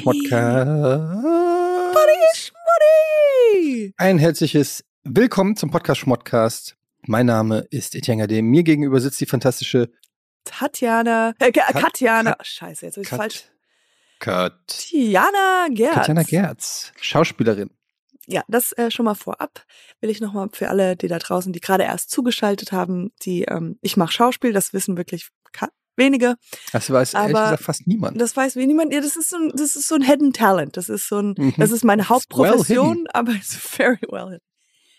Schmodcast. Schmuddy! Ein herzliches Willkommen zum Podcast Schmodcast. Mein Name ist Etienne Gade. Mir gegenüber sitzt die fantastische Tatjana, äh, Ka- Kat- Katjana, Kat- scheiße, jetzt habe ich Kat- falsch. Kat Tiana Gerz. Katjana Gerz, Schauspielerin. Ja, das äh, schon mal vorab. Will ich nochmal für alle, die da draußen, die gerade erst zugeschaltet haben, die, ähm, ich mache Schauspiel, das wissen wirklich wenige. Das weiß ehrlich Aber gesagt fast niemand. Das weiß wie niemand. Ja, das ist so ein, das ist so ein Hidden Talent. Das ist so ein, Mhm. das ist meine well Hauptprofession, hidden. aber it's very well hidden.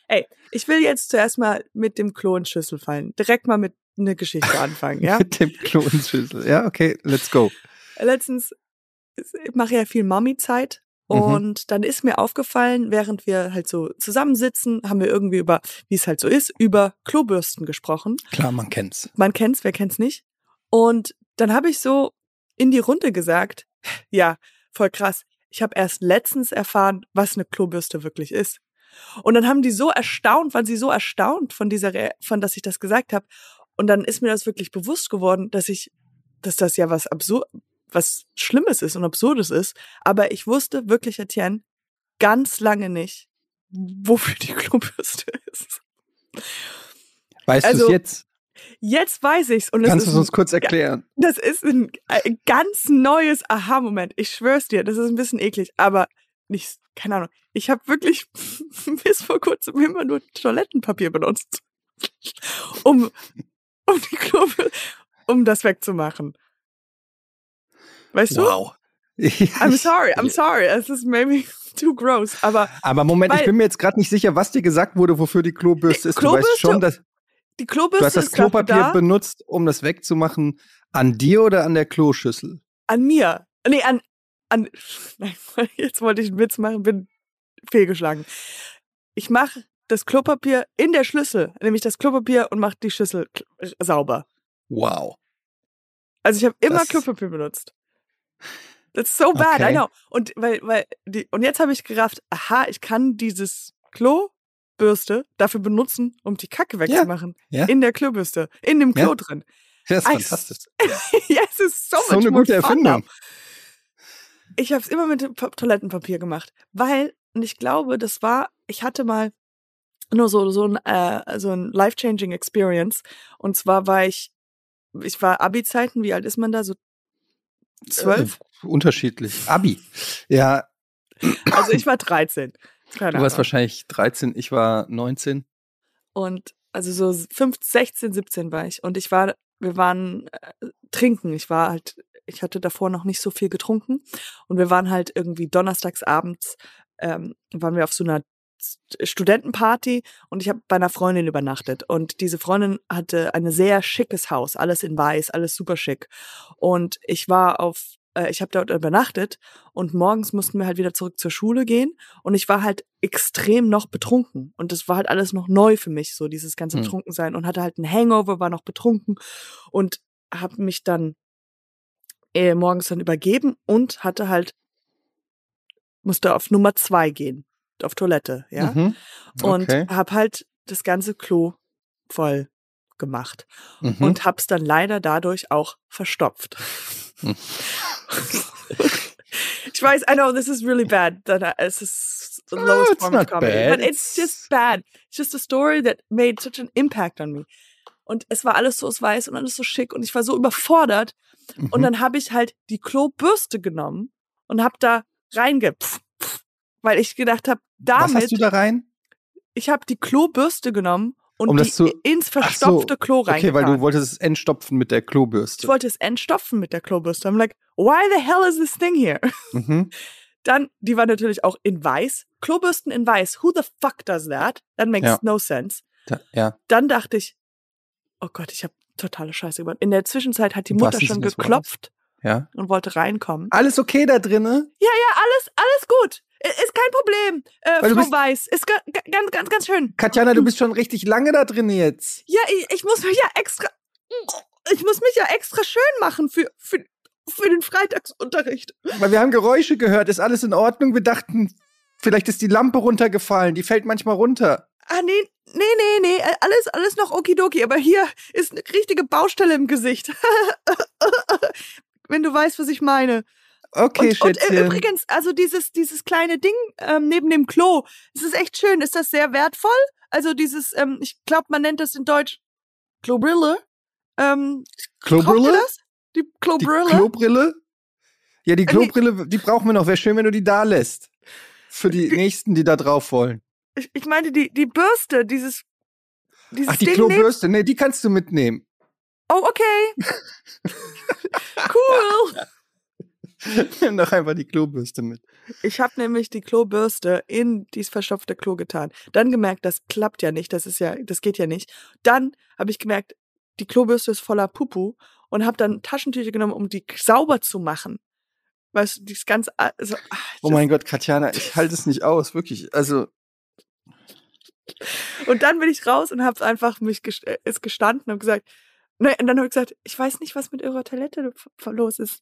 Ey, ich will jetzt zuerst mal mit dem Klo in Schüssel fallen. Direkt mal mit einer Geschichte anfangen, ja? Mit dem Klonschüssel. Ja, okay, let's go. letztens, ich mache ja viel Mami-Zeit Mhm. und dann ist mir aufgefallen, während wir halt so zusammensitzen, haben wir irgendwie über, wie es halt so ist, über Klobürsten gesprochen. Klar, man kennt's. Man kennt's, wer kennt's nicht? Und dann habe ich so in die Runde gesagt, ja, voll krass. Ich habe erst letztens erfahren, was eine Klobürste wirklich ist. Und dann haben die so erstaunt, waren sie so erstaunt von dieser, Re von dass ich das gesagt habe. Und dann ist mir das wirklich bewusst geworden, dass ich, dass das ja was absurd, was Schlimmes ist und Absurdes ist. Aber ich wusste wirklich, Etienne, ganz lange nicht, wofür die Klobürste ist. Weißt Also, du es jetzt? Jetzt weiß ich's und es Kannst du es uns kurz erklären? Das ist ein, ein ganz neues Aha-Moment. Ich schwör's dir, das ist ein bisschen eklig, aber nicht, keine Ahnung. Ich habe wirklich bis vor kurzem immer nur Toilettenpapier benutzt, um, um die Kurve, um das wegzumachen. Weißt du? Wow. I'm sorry, I'm sorry. Es ist maybe too gross, aber Aber Moment, ich Weil- bin mir jetzt gerade nicht sicher, was dir gesagt wurde, wofür die Klobürste ist. Du weißt Klobürste? schon, dass die du Klobürste hast das Klopapier da, benutzt, um das wegzumachen. An dir oder an der Kloschüssel? an mir. Nee, an, an, nein, jetzt wollte ich einen Witz machen, bin fehlgeschlagen. Ich mache das Klopapier in der Schlüssel, nämlich das Klopapier und mache die Schüssel kl- sauber. Wow. Also ich habe immer Das- Klopapier benutzt. That's so bad, Okay. I know. Und weil, weil die, und jetzt habe ich gerafft, aha, ich kann dieses Klobürste dafür benutzen, um die Kacke wegzumachen. Ja. In der Klobürste, in dem Ja. Klo drin. Das ist I- fantastisch. ja, es ist so, So eine gute. Erfindung. Ich habe es immer mit Pa- Toilettenpapier gemacht, weil und ich glaube, das war, ich hatte mal nur so so ein äh, so ein life changing Experience und zwar war ich ich war Abi-Zeiten, wie alt ist man da so zwölf? Äh, unterschiedlich. Abi. Ja, Also ich war 13. Keine du warst Ahnung. wahrscheinlich 13, ich war 19. Und also so 15, 16, 17 war ich. Und ich war wir waren äh, trinken, ich war halt ich hatte davor noch nicht so viel getrunken. Und wir waren halt irgendwie donnerstags abends ähm, waren wir auf so einer Studentenparty. Und ich habe bei einer Freundin übernachtet. Und diese Freundin hatte ein sehr schickes Haus, alles in weiß, alles super schick. Und ich war auf äh, ich habe dort übernachtet und morgens mussten wir halt wieder zurück zur Schule gehen und ich war halt extrem noch betrunken und das war halt alles noch neu für mich so dieses ganze Hm. Betrunkensein und hatte halt einen Hangover, war noch betrunken und habe mich dann äh, morgens dann übergeben und hatte halt musste auf Nummer zwei gehen auf Toilette ja Mhm. und Okay. hab halt das ganze Klo voll gemacht Mhm. und hab's dann leider dadurch auch verstopft. Hm. ich weiß, I know this is really bad. That I- es ist the lowest it's form of comedy, bad. but it's just bad. It's just a story that made such an impact on me. Und es war alles so weiß und alles so schick und ich war so überfordert. Und Mhm. dann habe ich halt die Klobürste genommen und hab da reinge, weil ich gedacht habe, Was damit hast du da rein? ich habe die Klobürste genommen und Um die zu- ins Ach so, verstopfte Klo Okay, reingetan. weil du wolltest es entstopfen mit der ich Klobürste. wollte es entstopfen mit der Klobürste. I'm like, why the hell is this thing here? Mhm. Dann, die war natürlich auch in weiß. Klobürsten in weiß. Who the fuck does that? That makes Ja. no sense. Da, ja. Dann dachte ich, oh Gott, ich habe totale Scheiße gemacht. In der Zwischenzeit hat die Mutter schon geklopft Ja. und wollte reinkommen. Alles okay da drinne? Ja, ja, alles, alles gut. I- Ist kein Problem. Äh, Frau bist- Weiß. Ist ga, ga, ganz, ganz, ganz schön. Katjana, du bist schon richtig lange da drin jetzt. Ja, ich, ich muss mich ja extra. Ich muss mich ja extra schön machen für, für, für den Freitagsunterricht. Weil wir haben Geräusche gehört. Ist alles in Ordnung? Wir dachten, vielleicht ist die Lampe runtergefallen. Die fällt manchmal runter. Ah, nee, nee, nee, nee. äh, Alles, alles noch okidoki. Aber hier ist eine richtige Baustelle im Gesicht. Wenn du weißt, was ich meine. Okay, und, und Schätzchen. äh, übrigens, also dieses, dieses kleine Ding ähm, neben dem Klo, es ist echt schön. Ist das sehr wertvoll? Also dieses, ähm, ich glaube, man nennt das in Deutsch Klobrille. Ähm, braucht ihr Klobrille? Die Die Klobrille? Klobrille? Ja, die Äh. Klobrille, die brauchen wir noch. Wäre schön, wenn du die da lässt. Für die Die- nächsten, die da drauf wollen. ich, ich meinte die, die Bürste, dieses, dieses Ach, die Ding. Klobürste, nee, die kannst du mitnehmen. Oh, okay. cool. Nimm doch einfach die Klobürste mit. Ich habe nämlich die Klobürste in dieses verstopfte Klo getan. Dann gemerkt, das klappt ja nicht, das ist ja, das geht ja nicht. Dann habe ich gemerkt, die Klobürste ist voller Pupu und habe dann Taschentücher genommen, um die sauber zu machen. Weißt du, dieses ganze, also, ah, Oh mein Gott, Katjana, ich halte es nicht aus, wirklich. Also, Und dann bin ich raus und habe einfach mich gest äh, ist gestanden und gesagt, ne, und dann habe ich gesagt, ich weiß nicht, was mit eurer Toilette los ist.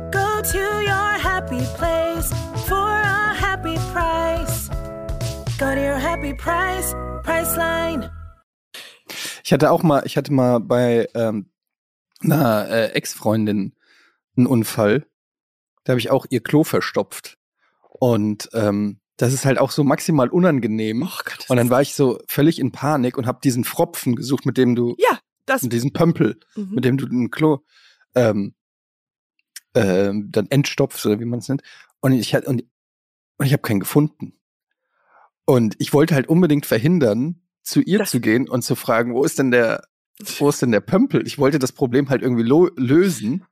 Go to your happy place for a happy price. Go to your happy price, Priceline. ich hatte auch mal, ich hatte mal bei ähm, einer äh, Ex-Freundin einen Unfall. Da habe ich auch ihr Klo verstopft. Und ähm, das ist halt auch so maximal unangenehm. Oh Gott, Und dann war ich so völlig in Panik und habe diesen Fropfen gesucht, mit dem du, Ja, das. mit diesem Pömpel, Mhm. mit dem du ein Klo ähm, ähm, dann entstopfst oder wie man es nennt. Und ich hatte und, und ich habe keinen gefunden. Und ich wollte halt unbedingt verhindern, zu ihr Das- zu gehen und zu fragen, wo ist denn der, wo ist denn der Pömpel? Ich wollte das Problem halt irgendwie lösen.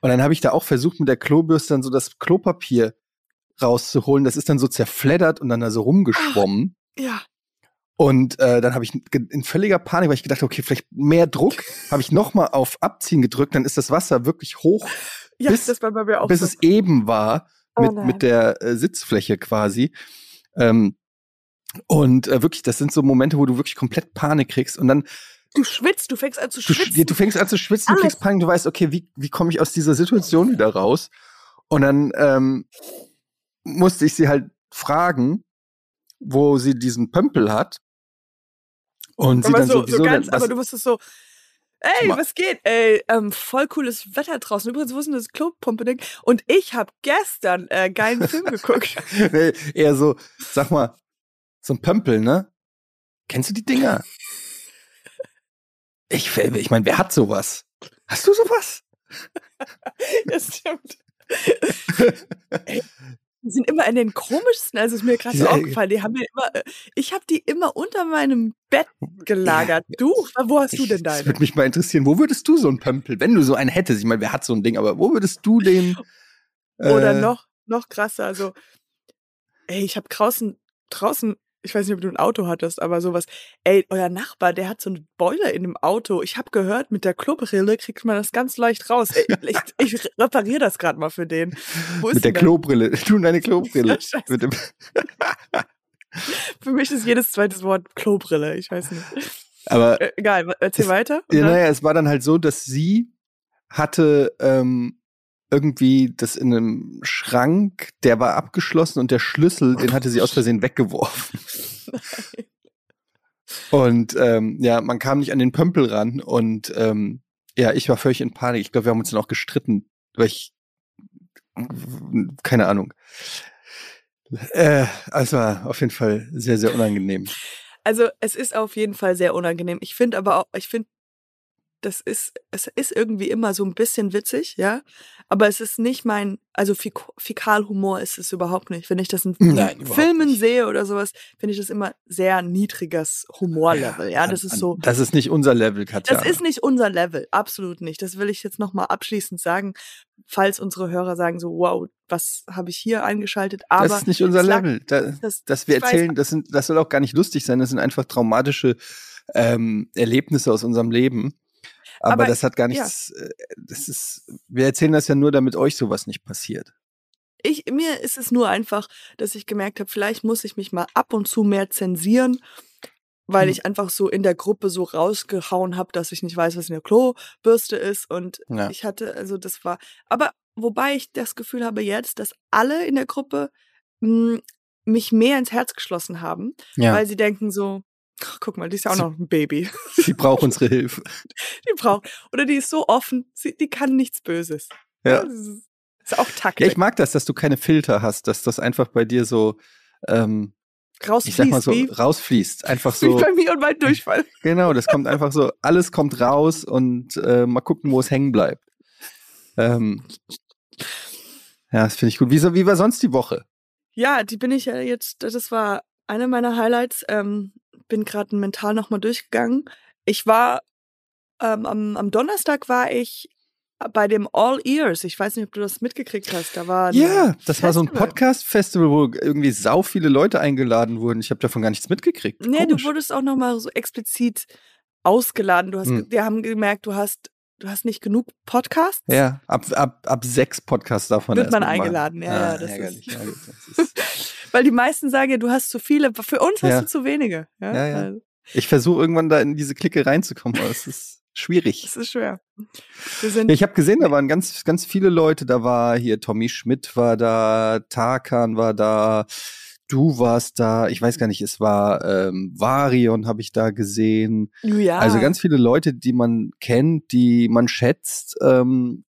Und dann habe ich da auch versucht, mit der Klobürste dann so das Klopapier rauszuholen. Das ist dann so zerfleddert und dann da so rumgeschwommen. Ja. Und äh, dann habe ich in völliger Panik, weil ich gedacht, okay, vielleicht mehr Druck, habe ich nochmal auf Abziehen gedrückt, dann ist das Wasser wirklich hoch, Ja, Bis- das war bei mir auch bis so. es eben war Oh mit, nein. mit der äh, Sitzfläche quasi. Ähm, und äh, wirklich, das sind so Momente, wo du wirklich komplett Panik kriegst und dann Du schwitzt, du fängst an zu du, sch- schwitzen. du fängst an zu schwitzen, du kriegst Panik, du weißt, okay, wie, wie komme ich aus dieser Situation wieder raus? Und dann ähm, musste ich sie halt fragen, wo sie diesen Pömpel hat. Und sie aber dann so, sowieso so ganz, dann, aber was, du wusstest so, ey, was geht? Ey, ähm, voll cooles Wetter draußen. Übrigens, wo ist denn das Klopumpe-Ding? Und ich habe gestern äh, geilen Film geguckt. nee, eher so, sag mal, so ein Pömpel, ne? Kennst du die Dinger? Ich, ich meine, wer hat sowas? Hast du sowas? das stimmt. Ey, die sind immer in den komischsten, also ist mir gerade so Diese- aufgefallen, die haben mir immer, äh, ich habe die immer unter meinem Bett gelagert. Du, wo hast du Ich- denn Das deine? würde mich mal interessieren. Wo würdest du so einen Pömpel, wenn du so einen hättest? Ich meine, wer hat so ein Ding, aber wo würdest du den? Oder äh, noch, noch krasser, also, ey, ich habe draußen, draußen, ich weiß nicht, ob du ein Auto hattest, aber sowas, ey, euer Nachbar, der hat so einen Boiler in dem Auto. Ich habe gehört, mit der Klobrille kriegt man das ganz leicht raus. Ey, ich ich repariere das gerade mal für den. Wo ist Mit der Klobrille. Du deine Klobrille. Ja. Mit dem, Für mich ist jedes zweite Wort Klobrille, ich weiß nicht. aber Äh, egal, erzähl Es- weiter. Ja, naja, es war dann halt so, dass sie hatte ähm, irgendwie das in einem Schrank, der war abgeschlossen und der Schlüssel, den hatte sie aus Versehen weggeworfen. Und ähm, ja, man kam nicht an den Pömpel ran und ähm, ja, ich war völlig in Panik. Ich glaube, wir haben uns dann auch gestritten, weil ich keine Ahnung. Äh, also war auf jeden Fall sehr, sehr unangenehm. Also es ist auf jeden Fall sehr unangenehm. Ich finde aber auch, ich finde, das ist, es ist irgendwie immer so ein bisschen witzig, ja. Aber es ist nicht mein, also Fik Fäkalhumor ist es überhaupt nicht. Wenn ich das in Nein, Filmen nicht. sehe oder sowas, finde ich das immer sehr niedriges Humorlevel. Ja, das ist so. Das ist nicht unser Level, Katja. Das ist nicht unser Level, absolut nicht. Das will ich jetzt nochmal abschließend sagen, falls unsere Hörer sagen so, wow, was habe ich hier eingeschaltet? Aber das ist nicht unser lag- Level. Da, das- dass wir ich weiß- erzählen, das sind, das soll auch gar nicht lustig sein. Das sind einfach traumatische ähm, Erlebnisse aus unserem Leben. Aber, Aber, das hat gar ja. nichts. äh, Das ist. Wir erzählen das ja nur, damit euch sowas nicht passiert. ich, mir ist es nur einfach, dass ich gemerkt habe, vielleicht muss ich mich mal ab und zu mehr zensieren, weil Hm. ich einfach so in der Gruppe so rausgehauen habe, dass ich nicht weiß, was eine Klobürste ist. Und Ja. ich hatte, also das war, aber wobei ich das Gefühl habe jetzt, dass alle in der Gruppe mh, mich mehr ins Herz geschlossen haben, Ja, weil sie denken so, "Ach, guck mal, die ist ja auch Sie- noch ein Baby. sie braucht unsere Hilfe. Die braucht, oder die ist so offen, sie, die kann nichts Böses. Ja. Das ist, ist auch ja, Taktik. ich mag das, dass du keine Filter hast, dass das einfach bei dir so, ähm, ich sag mal Rausfließt, so, wie, rausfließt. Einfach wie so, bei mir und meinem Durchfall. genau, das kommt einfach so, alles kommt raus und äh, mal gucken, wo es hängen bleibt. Ähm, ja, das finde ich gut. Wie, wie war sonst die Woche? Ja, die bin ich ja jetzt, das war eine meiner Highlights. Ähm, bin gerade mental nochmal durchgegangen. Ich war, ähm, am, am Donnerstag war ich bei dem All Ears. Ich weiß nicht, ob du das mitgekriegt hast. Da war Ja, das war so ein Festival. Podcast-Festival, wo irgendwie sau viele Leute eingeladen wurden. Ich habe davon gar nichts mitgekriegt. Nee, du Komisch. wurdest auch nochmal so explizit ausgeladen. Du hast, Hm. wir haben gemerkt, du hast, du hast nicht genug Podcasts. Ja, ab, ab, ab sechs Podcasts davon Wird man mal eingeladen, ja, Ah, ja, das ärgerlich, ist- ja, das ist, Weil die meisten sagen ja, du hast zu viele. Für uns hast Ja. du zu wenige. Ja, Ja, ja. Also, ich versuche irgendwann da in diese Clique reinzukommen, aber es ist schwierig. Das ist schwer. Ja, ich habe gesehen, da waren ganz, ganz viele Leute. Da war hier Tommy Schmidt war da, Tarkan war da, du warst da. Ich weiß gar nicht, es war ähm, Varion habe ich da gesehen. ja. Also ganz viele Leute, die man kennt, die man schätzt, ähm,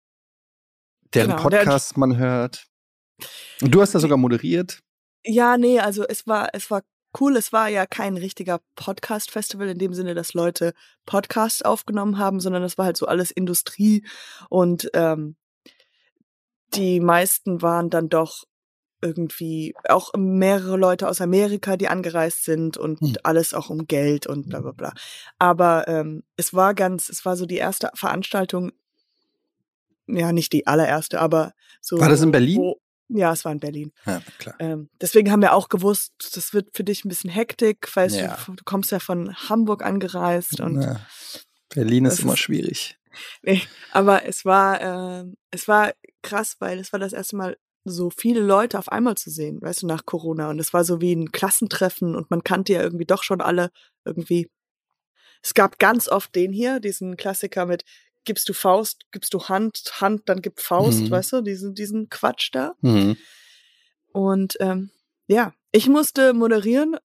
deren Genau, Podcasts man hört. Und du hast da sogar moderiert. Ja, nee, also es war, es war cool. Es war ja kein richtiger Podcast-Festival in dem Sinne, dass Leute Podcasts aufgenommen haben, sondern es war halt so alles Industrie und ähm, die meisten waren dann doch irgendwie auch mehrere Leute aus Amerika, die angereist sind und Hm. alles auch um Geld und bla bla bla. Aber ähm, es war ganz, es war so die erste Veranstaltung, ja, nicht die allererste, aber so. War das in Berlin? Wo, ja, es war in Berlin. Ja, klar. Ähm, deswegen haben wir auch gewusst, das wird für dich ein bisschen Hektik, weil Ja. du, du kommst ja von Hamburg angereist und Ja. Berlin ist immer ist- schwierig. nee, aber es war ähm, es war krass, weil es war das erste Mal so viele Leute auf einmal zu sehen, weißt du, nach Corona und es war so wie ein Klassentreffen und man kannte ja irgendwie doch schon alle irgendwie. Es gab ganz oft den hier, diesen Klassiker mit gibst du Faust, gibst du Hand, Hand, dann gib Faust, Mhm. weißt du, diesen diesen Quatsch da. Mhm. Und ähm, ja, ich musste moderieren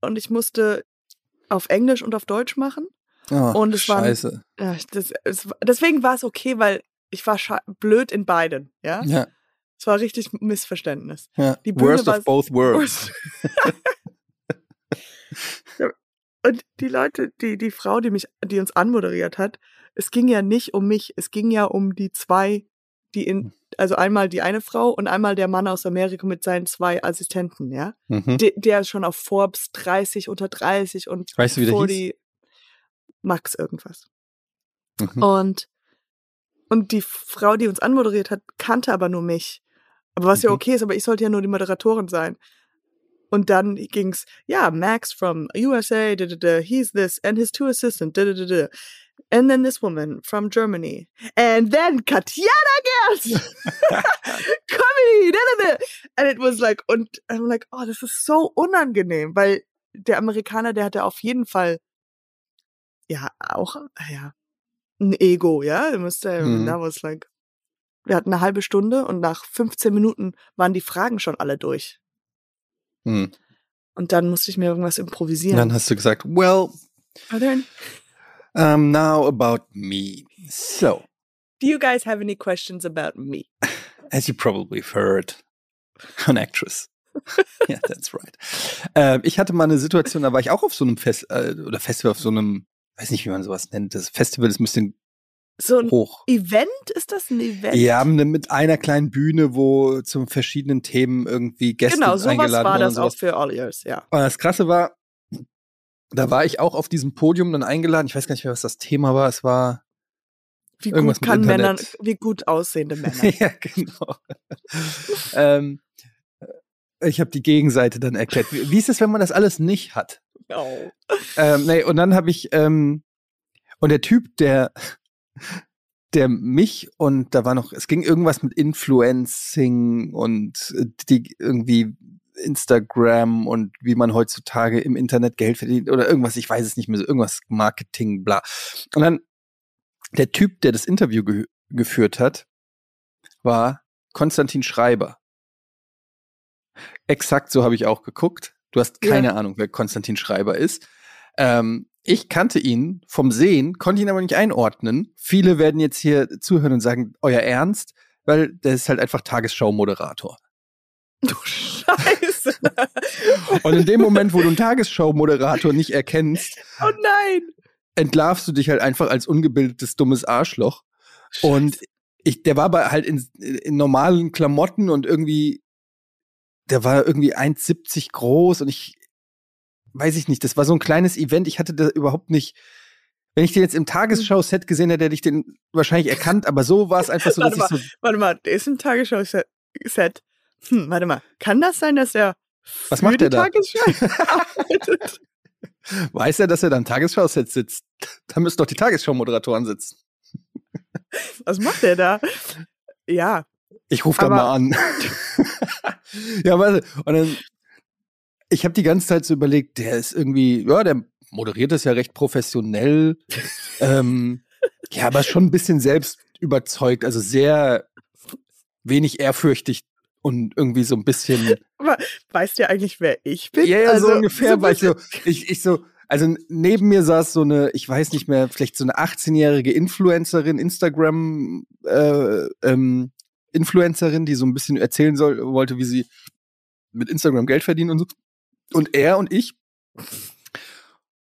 und ich musste auf Englisch und auf Deutsch machen. Oh, Und es waren- Scheiße. Ja, das, es, deswegen war es okay, weil ich war blöd in beiden. Ja, Ja, es war richtig Missverständnis. ja. Die Bühne Worst war- of both worlds. Und die Leute, die die Frau, die mich, die uns anmoderiert hat, es ging ja nicht um mich, es ging ja um die zwei, die in, also einmal die eine Frau und einmal der Mann aus Amerika mit seinen zwei Assistenten, ja. Mhm. De, der ist schon auf Forbes 30 unter 30 und Weißt du, wie der hieß? 40 Max irgendwas. Mhm. Und, und die Frau, die uns anmoderiert hat, kannte aber nur mich. Aber was ja Mhm. okay ist, aber ich sollte ja nur die Moderatorin sein. Und dann ging's, ja, Max from USA, da, da, da, he's this, and his two assistants, da, da, da, da. And then this woman from Germany. And then Katjana Gerz! Comedy! Da, da, da. And it was like, und I'm like, oh, das ist so unangenehm, weil der Amerikaner, der hatte auf jeden Fall, ja, auch, ja, ein Ego, ja. Er musste, Mhm. that was like, wir hatten eine halbe Stunde und nach 15 Minuten waren die Fragen schon alle durch. Mhm. Und dann musste ich mir irgendwas improvisieren. Dann hast du gesagt, well, Are there any- um, now about me. So, Do you guys have any questions about me? as you probably have heard, an actress. yeah, that's right. Ähm, ich hatte mal eine Situation, da war ich auch auf so einem Fest äh, oder Festival, auf so einem, weiß nicht, wie man sowas nennt. Das Festival ist ein bisschen So ein hoch. Event? Ist das ein Event? Ja, mit einer kleinen Bühne, wo zu verschiedenen Themen irgendwie Gäste genau, sowas eingeladen war das auch für All Years, ja. Und das Krasse war, da war ich auch auf diesem Podium dann eingeladen. Ich weiß gar nicht mehr, was das Thema war. Es war Wie Irgendwas gut mit kann Männer, Internet. wie gut aussehende Männer. ja, genau. ähm, ich habe die Gegenseite dann erklärt. Wie, wie ist es, wenn man das alles nicht hat? oh. Ähm, nee, und dann habe ich, ähm, und der Typ, der, der mich und da war noch, es ging irgendwas mit Influencing und äh, die irgendwie Instagram und wie man heutzutage im Internet Geld verdient oder irgendwas, ich weiß es nicht mehr, so irgendwas Marketing, bla. Und dann der Typ, der das Interview ge geführt hat, war Konstantin Schreiber. Exakt so habe ich auch geguckt. Du hast keine ja. Ahnung, wer Konstantin Schreiber ist. Ähm, ich kannte ihn vom Sehen, konnte ihn aber nicht einordnen. Viele werden jetzt hier zuhören und sagen, euer Ernst, weil der ist halt einfach Tagesschau-Moderator. Du Scheiße. und in dem Moment, wo du einen Tagesschau-Moderator nicht erkennst, oh nein, entlarvst du dich halt einfach als ungebildetes, dummes Arschloch. Scheiße. Und ich, der war aber halt in, in normalen Klamotten und irgendwie, der war irgendwie 1,70 groß und ich, weiß ich nicht, das war so ein kleines Event. Ich hatte da überhaupt nicht. Wenn ich den jetzt im Tagesschau-Set gesehen hätte, hätte ich den wahrscheinlich erkannt, aber so war es einfach so, dass warte ich so. Warte mal, der ist im Tagesschau-Set. Hm, warte mal, kann das sein, dass er Was macht der da? Weiß er, dass er da im Tagesschau-Set sitzt? Da müssen doch die Tagesschau-Moderatoren sitzen. Was macht der da? Ja. Ich rufe da mal an. ja, warte. Und dann ich habe die ganze Zeit so überlegt, der ist irgendwie, ja, der moderiert das ja recht professionell. ähm, ja, aber schon ein bisschen selbst überzeugt, also sehr wenig ehrfürchtig und irgendwie so ein bisschen. Aber weißt du eigentlich, wer ich bin? Ja, ja, also, so ungefähr, so weil ich so, ich, ich so, also neben mir saß so eine, ich weiß nicht mehr, vielleicht so eine 18-jährige Influencerin, Instagram äh, ähm, Influencerin, die so ein bisschen erzählen soll, wollte, wie sie mit Instagram Geld verdienen und so und er und ich.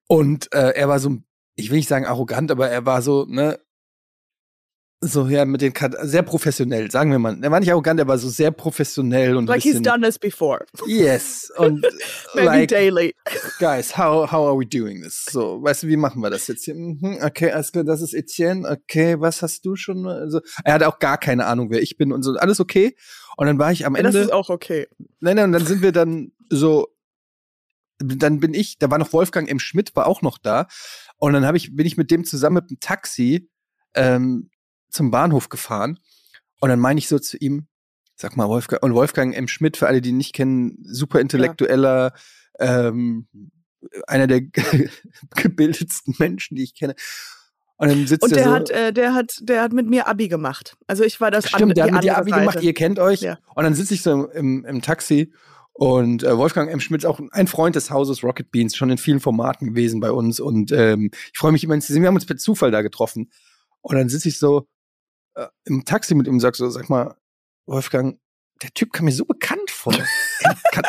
Und äh, er war so, ich will nicht sagen arrogant, aber er war so, ne, so ja mit den Kat sehr professionell, sagen wir mal. Er war nicht arrogant, er war so sehr professionell und like bisschen, he's done this before. Yes und maybe like, daily. Guys, how how are we doing this? So, weißt du, wie machen wir das jetzt hier? Mhm, okay, alles klar, das ist Etienne. Okay, was hast du schon? Also, er hatte auch gar keine Ahnung, wer ich bin und so. Alles okay. Und dann war ich am Ende. das ist auch okay. Nein, nein, und dann sind wir dann so dann bin ich, da war noch Wolfgang M. Schmidt, war auch noch da. Und dann hab ich, bin ich mit dem zusammen mit dem Taxi ähm, zum Bahnhof gefahren. Und dann meine ich so zu ihm, sag mal, Wolfgang, und Wolfgang M. Schmidt, für alle, die ihn nicht kennen, super intellektueller, ja. ähm, einer der gebildetsten Menschen, die ich kenne. Und dann sitzt und der so, hat, äh, der hat, der hat mit mir Abi gemacht. Also ich war das. Stimmt, der hat mit dir Abi Seite. gemacht. Ihr kennt euch. Ja. Und dann sitze ich so im, im Taxi und äh, Wolfgang M. Schmidt ist auch ein Freund des Hauses Rocket Beans, schon in vielen Formaten gewesen bei uns. Und ähm, ich freue mich immer zu sehen. Wir haben uns per Zufall da getroffen. Und dann sitze ich so äh, im Taxi mit ihm und sag so, sag mal, Wolfgang, der Typ kam mir so bekannt vor. kan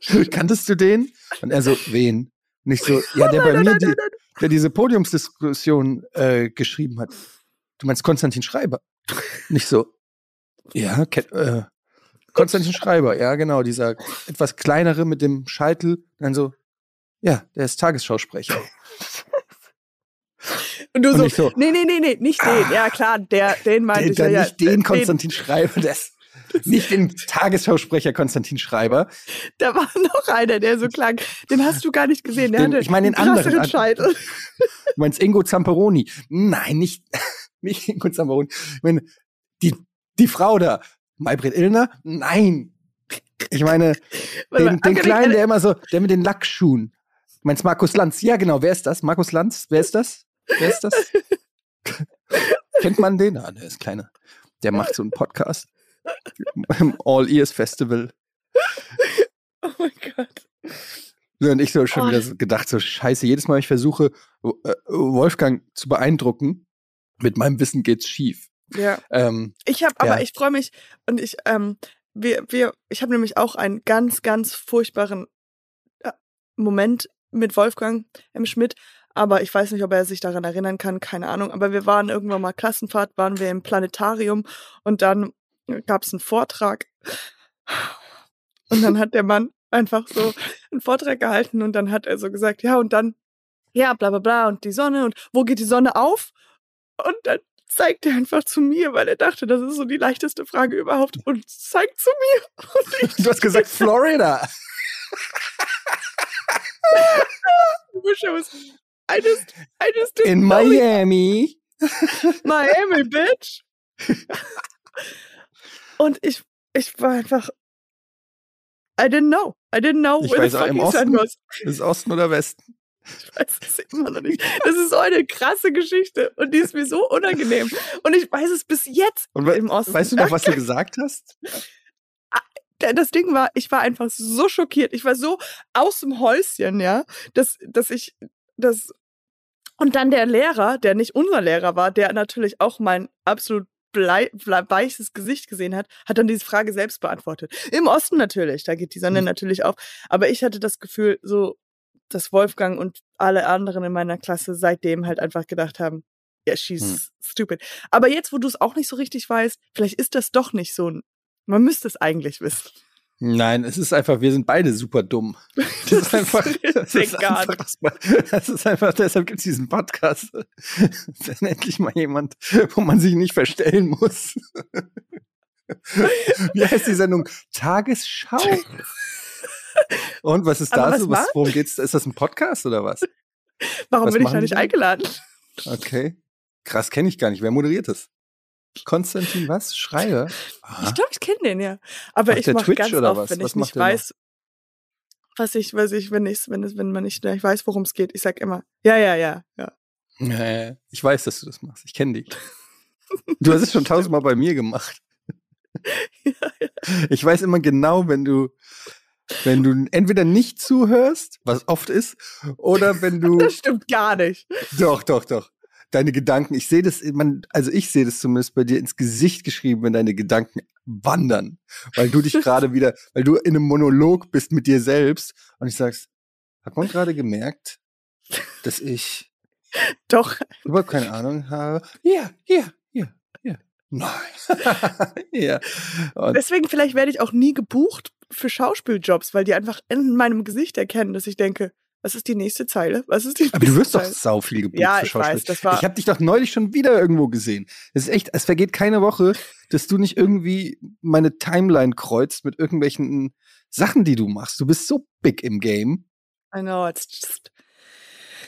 kanntest du den? Und er so, wen? Nicht so, ja, der bei mir, die, der diese Podiumsdiskussion äh, geschrieben hat. Du meinst Konstantin Schreiber? Nicht so, ja, äh, Konstantin Schreiber, ja, genau, dieser etwas kleinere mit dem Scheitel. Dann so, ja, der ist Tagesschausprecher. Und du und so, so, nee, nee, nee, nee, nicht den. Ja, klar, der, den meinte den, ich ja. Nicht den, den Konstantin Schreiber, das, nicht den Tagesschausprecher Konstantin Schreiber. Da war noch einer, der so klang. Den hast du gar nicht gesehen. Der den, hatte ich meine den anderen. Scheitel. Du meinst Ingo Zamperoni? Nein, nicht, nicht Ingo Zamperoni. Ich meine, die, die Frau da, Maybrit Illner? Nein. Ich meine, den, den Kleinen, der immer so, der mit den Lackschuhen. Du meinst Markus Lanz? Ja, genau. Wer ist das? Markus Lanz? Wer ist das? Wer ist das? Kennt man den? Ah, der ist kleiner. Der macht so einen Podcast im All Ears Festival. Oh mein Gott. Und ich so schon oh. wieder gedacht, so scheiße, jedes Mal, ich versuche, äh, Wolfgang zu beeindrucken, mit meinem Wissen geht's schief. Ja. Ähm, ich habe, aber ja. ich freue mich und ich, ähm, wir, wir, ich habe nämlich auch einen ganz, ganz furchtbaren äh, Moment mit Wolfgang M. Schmidt, aber ich weiß nicht, ob er sich daran erinnern kann, keine Ahnung. Aber wir waren irgendwann mal Klassenfahrt, waren wir im Planetarium und dann gab es einen Vortrag und dann hat der Mann einfach so einen Vortrag gehalten und dann hat er so gesagt, ja und dann, ja bla bla bla und die Sonne und wo geht die Sonne auf? Und dann zeigt er einfach zu mir, weil er dachte, das ist so die leichteste Frage überhaupt und zeigt zu mir. du hast gesagt Florida. I just, I just In Miami. Miami, Bitch. Und ich, ich war einfach, I didn't know. I didn't know Ich where weiß the auch, im Osten? was. Ist Osten oder Westen? Ich weiß es immer noch nicht. Das ist so eine krasse Geschichte und die ist mir so unangenehm. Und ich weiß es bis jetzt Und im Osten. weißt du noch, was du gesagt hast? das Ding war, ich war einfach so schockiert. Ich war so aus dem Häuschen, ja, dass, dass ich das. Und dann der Lehrer, der nicht unser Lehrer war, der natürlich auch mein absolut blei, blei, weiches Gesicht gesehen hat, hat dann diese Frage selbst beantwortet. Im Osten natürlich, da geht die Sonne Hm. natürlich auf. Aber ich hatte das Gefühl, so, dass Wolfgang und alle anderen in meiner Klasse seitdem halt einfach gedacht haben, ja, she's Hm. stupid. Aber jetzt, wo du es auch nicht so richtig weißt, vielleicht ist das doch nicht so ein. Man müsste es eigentlich wissen. Nein, es ist einfach, wir sind beide super dumm. Das ist einfach, das ist einfach, das, das ist einfach, deshalb gibt es diesen Podcast. Dann endlich mal jemand, wo man sich nicht verstellen muss. Wie heißt die Sendung? Tagesschau. Und was ist da was so? Was, worum geht's? Ist das ein Podcast oder was? Warum Was bin ich da nicht eingeladen? Okay. Krass, kenne ich gar nicht. Wer moderiert das? Konstantin was? Schreier? Ah. Ich glaube, ich kenne den ja. Aber Macht ich der mache Twitch ganz oder oft, was? wenn Was ich nicht weiß, was ich, was ich, wenn ich, wenn es, wenn man nicht, ich weiß, worum es geht. Ich sag immer, ja, ja, ja, ja. Nee, ich weiß, dass du das machst. Ich kenne dich. Du hast es schon tausendmal bei mir gemacht. Ich weiß immer genau, wenn du, wenn du entweder nicht zuhörst, was oft ist, oder wenn du, Das stimmt gar nicht. doch, doch, doch, deine Gedanken, ich sehe das, man, also ich sehe das zumindest bei dir ins Gesicht geschrieben, wenn deine Gedanken wandern, weil du dich gerade wieder, weil du in einem Monolog bist mit dir selbst und ich sagst, hat man gerade gemerkt, dass ich Doch. überhaupt keine Ahnung habe. Ja, ja, ja, ja. Nein. ja. Und Deswegen vielleicht werde ich auch nie gebucht für Schauspieljobs, weil die einfach in meinem Gesicht erkennen, dass ich denke, was ist die nächste Zeile? Was ist die aber du wirst doch sau viel gebucht Ja, für ich weiß, Schauspiel. das war- ich habe dich doch neulich schon wieder irgendwo gesehen. Es ist echt, es vergeht keine Woche, dass du nicht irgendwie meine Timeline kreuzt mit irgendwelchen Sachen, die du machst. Du bist so big im Game. I know, it's just,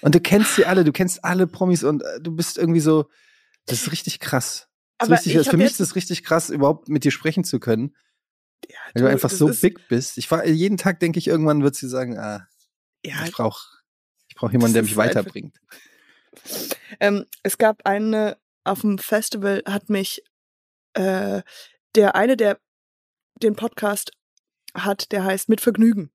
Und du kennst sie alle, du kennst alle Promis und äh, du bist irgendwie so, das ist richtig krass. Das ist Aber richtig, ich also für mich ist es richtig krass, überhaupt mit dir sprechen zu können. Ja, Weil du einfach das so big bist. Ich war jeden Tag denke ich, irgendwann wird sie sagen, ah, Ja, ich brauche ich brauch jemanden, der mich einfach- weiterbringt. Ähm, es gab eine, auf dem Festival hat mich äh, der eine, der den Podcast hat, der heißt Mit Vergnügen.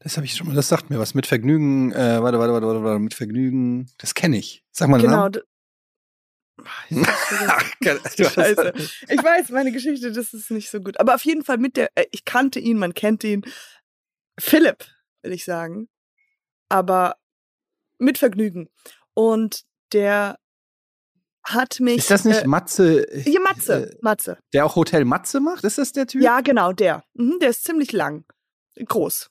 Das habe ich schon mal, das sagt mir was. Mit Vergnügen, äh, warte, warte, warte, warte, warte, mit Vergnügen, das kenne ich. Sag mal einen Genau. Namen. d- Ah, ich hab's vergessen. Du hast- Scheiße. Ich weiß, meine Geschichte, das ist nicht so gut. Aber auf jeden Fall mit der, äh, ich kannte ihn, man kennt ihn. Philipp, will ich sagen. Aber mit Vergnügen. Und der hat mich. Ist das nicht Äh, Matze, ja, Matze. äh, Matze. der auch Hotel Matze macht? Ist das der Typ? Ja, genau, der. Mhm, der ist ziemlich lang. Groß.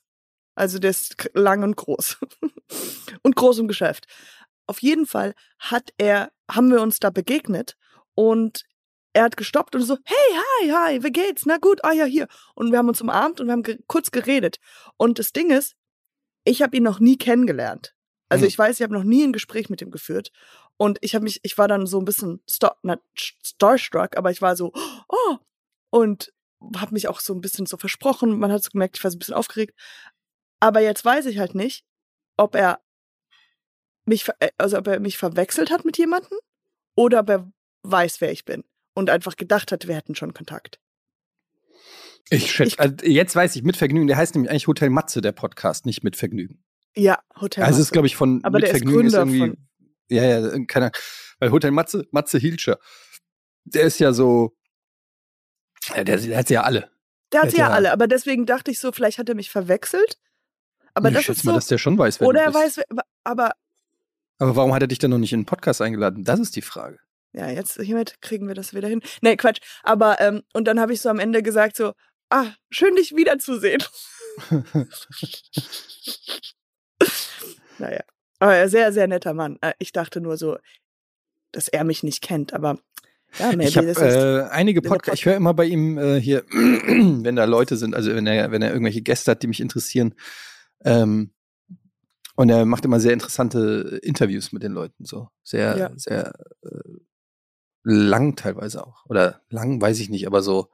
Also der ist lang und groß. und groß im Geschäft. Auf jeden Fall hat er, haben wir uns da begegnet und er hat gestoppt und so, hey, hi, hi, wie geht's? Na gut, ah ja, hier. Und wir haben uns umarmt und wir haben ge kurz geredet. Und das Ding ist, ich habe ihn noch nie kennengelernt. Also Hm. ich weiß, ich habe noch nie ein Gespräch mit ihm geführt. Und ich habe mich, ich war dann so ein bisschen na, starstruck, aber ich war so, oh, und habe mich auch so ein bisschen so versprochen. Man hat so gemerkt, ich war so ein bisschen aufgeregt. Aber jetzt weiß ich halt nicht, ob er mich, äh, also ob er mich verwechselt hat mit jemandem oder ob er weiß, wer ich bin und einfach gedacht hat, wir hätten schon Kontakt. Ich schätze, also jetzt weiß ich, mit Vergnügen, der heißt nämlich eigentlich Hotel Matze, der Podcast, nicht mit Vergnügen. Ja, Hotel. also es ist, Matze. glaube ich, von Aber mit der ist Vergnügen ist Gründer irgendwie. Ja, ja, keine Ahnung. Weil Hotel Matze, Matze Hilscher, der ist ja so, der, der hat sie ja alle. der hat sie ja ja- alle, aber deswegen dachte ich so, vielleicht hat er mich verwechselt. Aber ich das schätze ist mal, so, dass der schon weiß, wer oder er weiß, aber Aber warum hat er dich dann noch nicht in den Podcast eingeladen? Das ist die Frage. ja, jetzt hiermit kriegen wir das wieder hin. Nee, Quatsch. Aber, ähm, und dann habe ich so am Ende gesagt so, ah, schön dich wiederzusehen. naja. Aber er ist sehr, sehr netter Mann. Äh, Ich dachte nur so, dass er mich nicht kennt, aber ja, maybe ich das ist. äh, einige Podcasts, ich höre immer bei ihm äh, hier, wenn da Leute sind, also wenn er, wenn er irgendwelche Gäste hat, die mich interessieren. Ähm, und er macht immer sehr interessante Interviews mit den Leuten, so sehr, Ja. sehr äh, lang teilweise auch. Oder lang, weiß ich nicht, aber so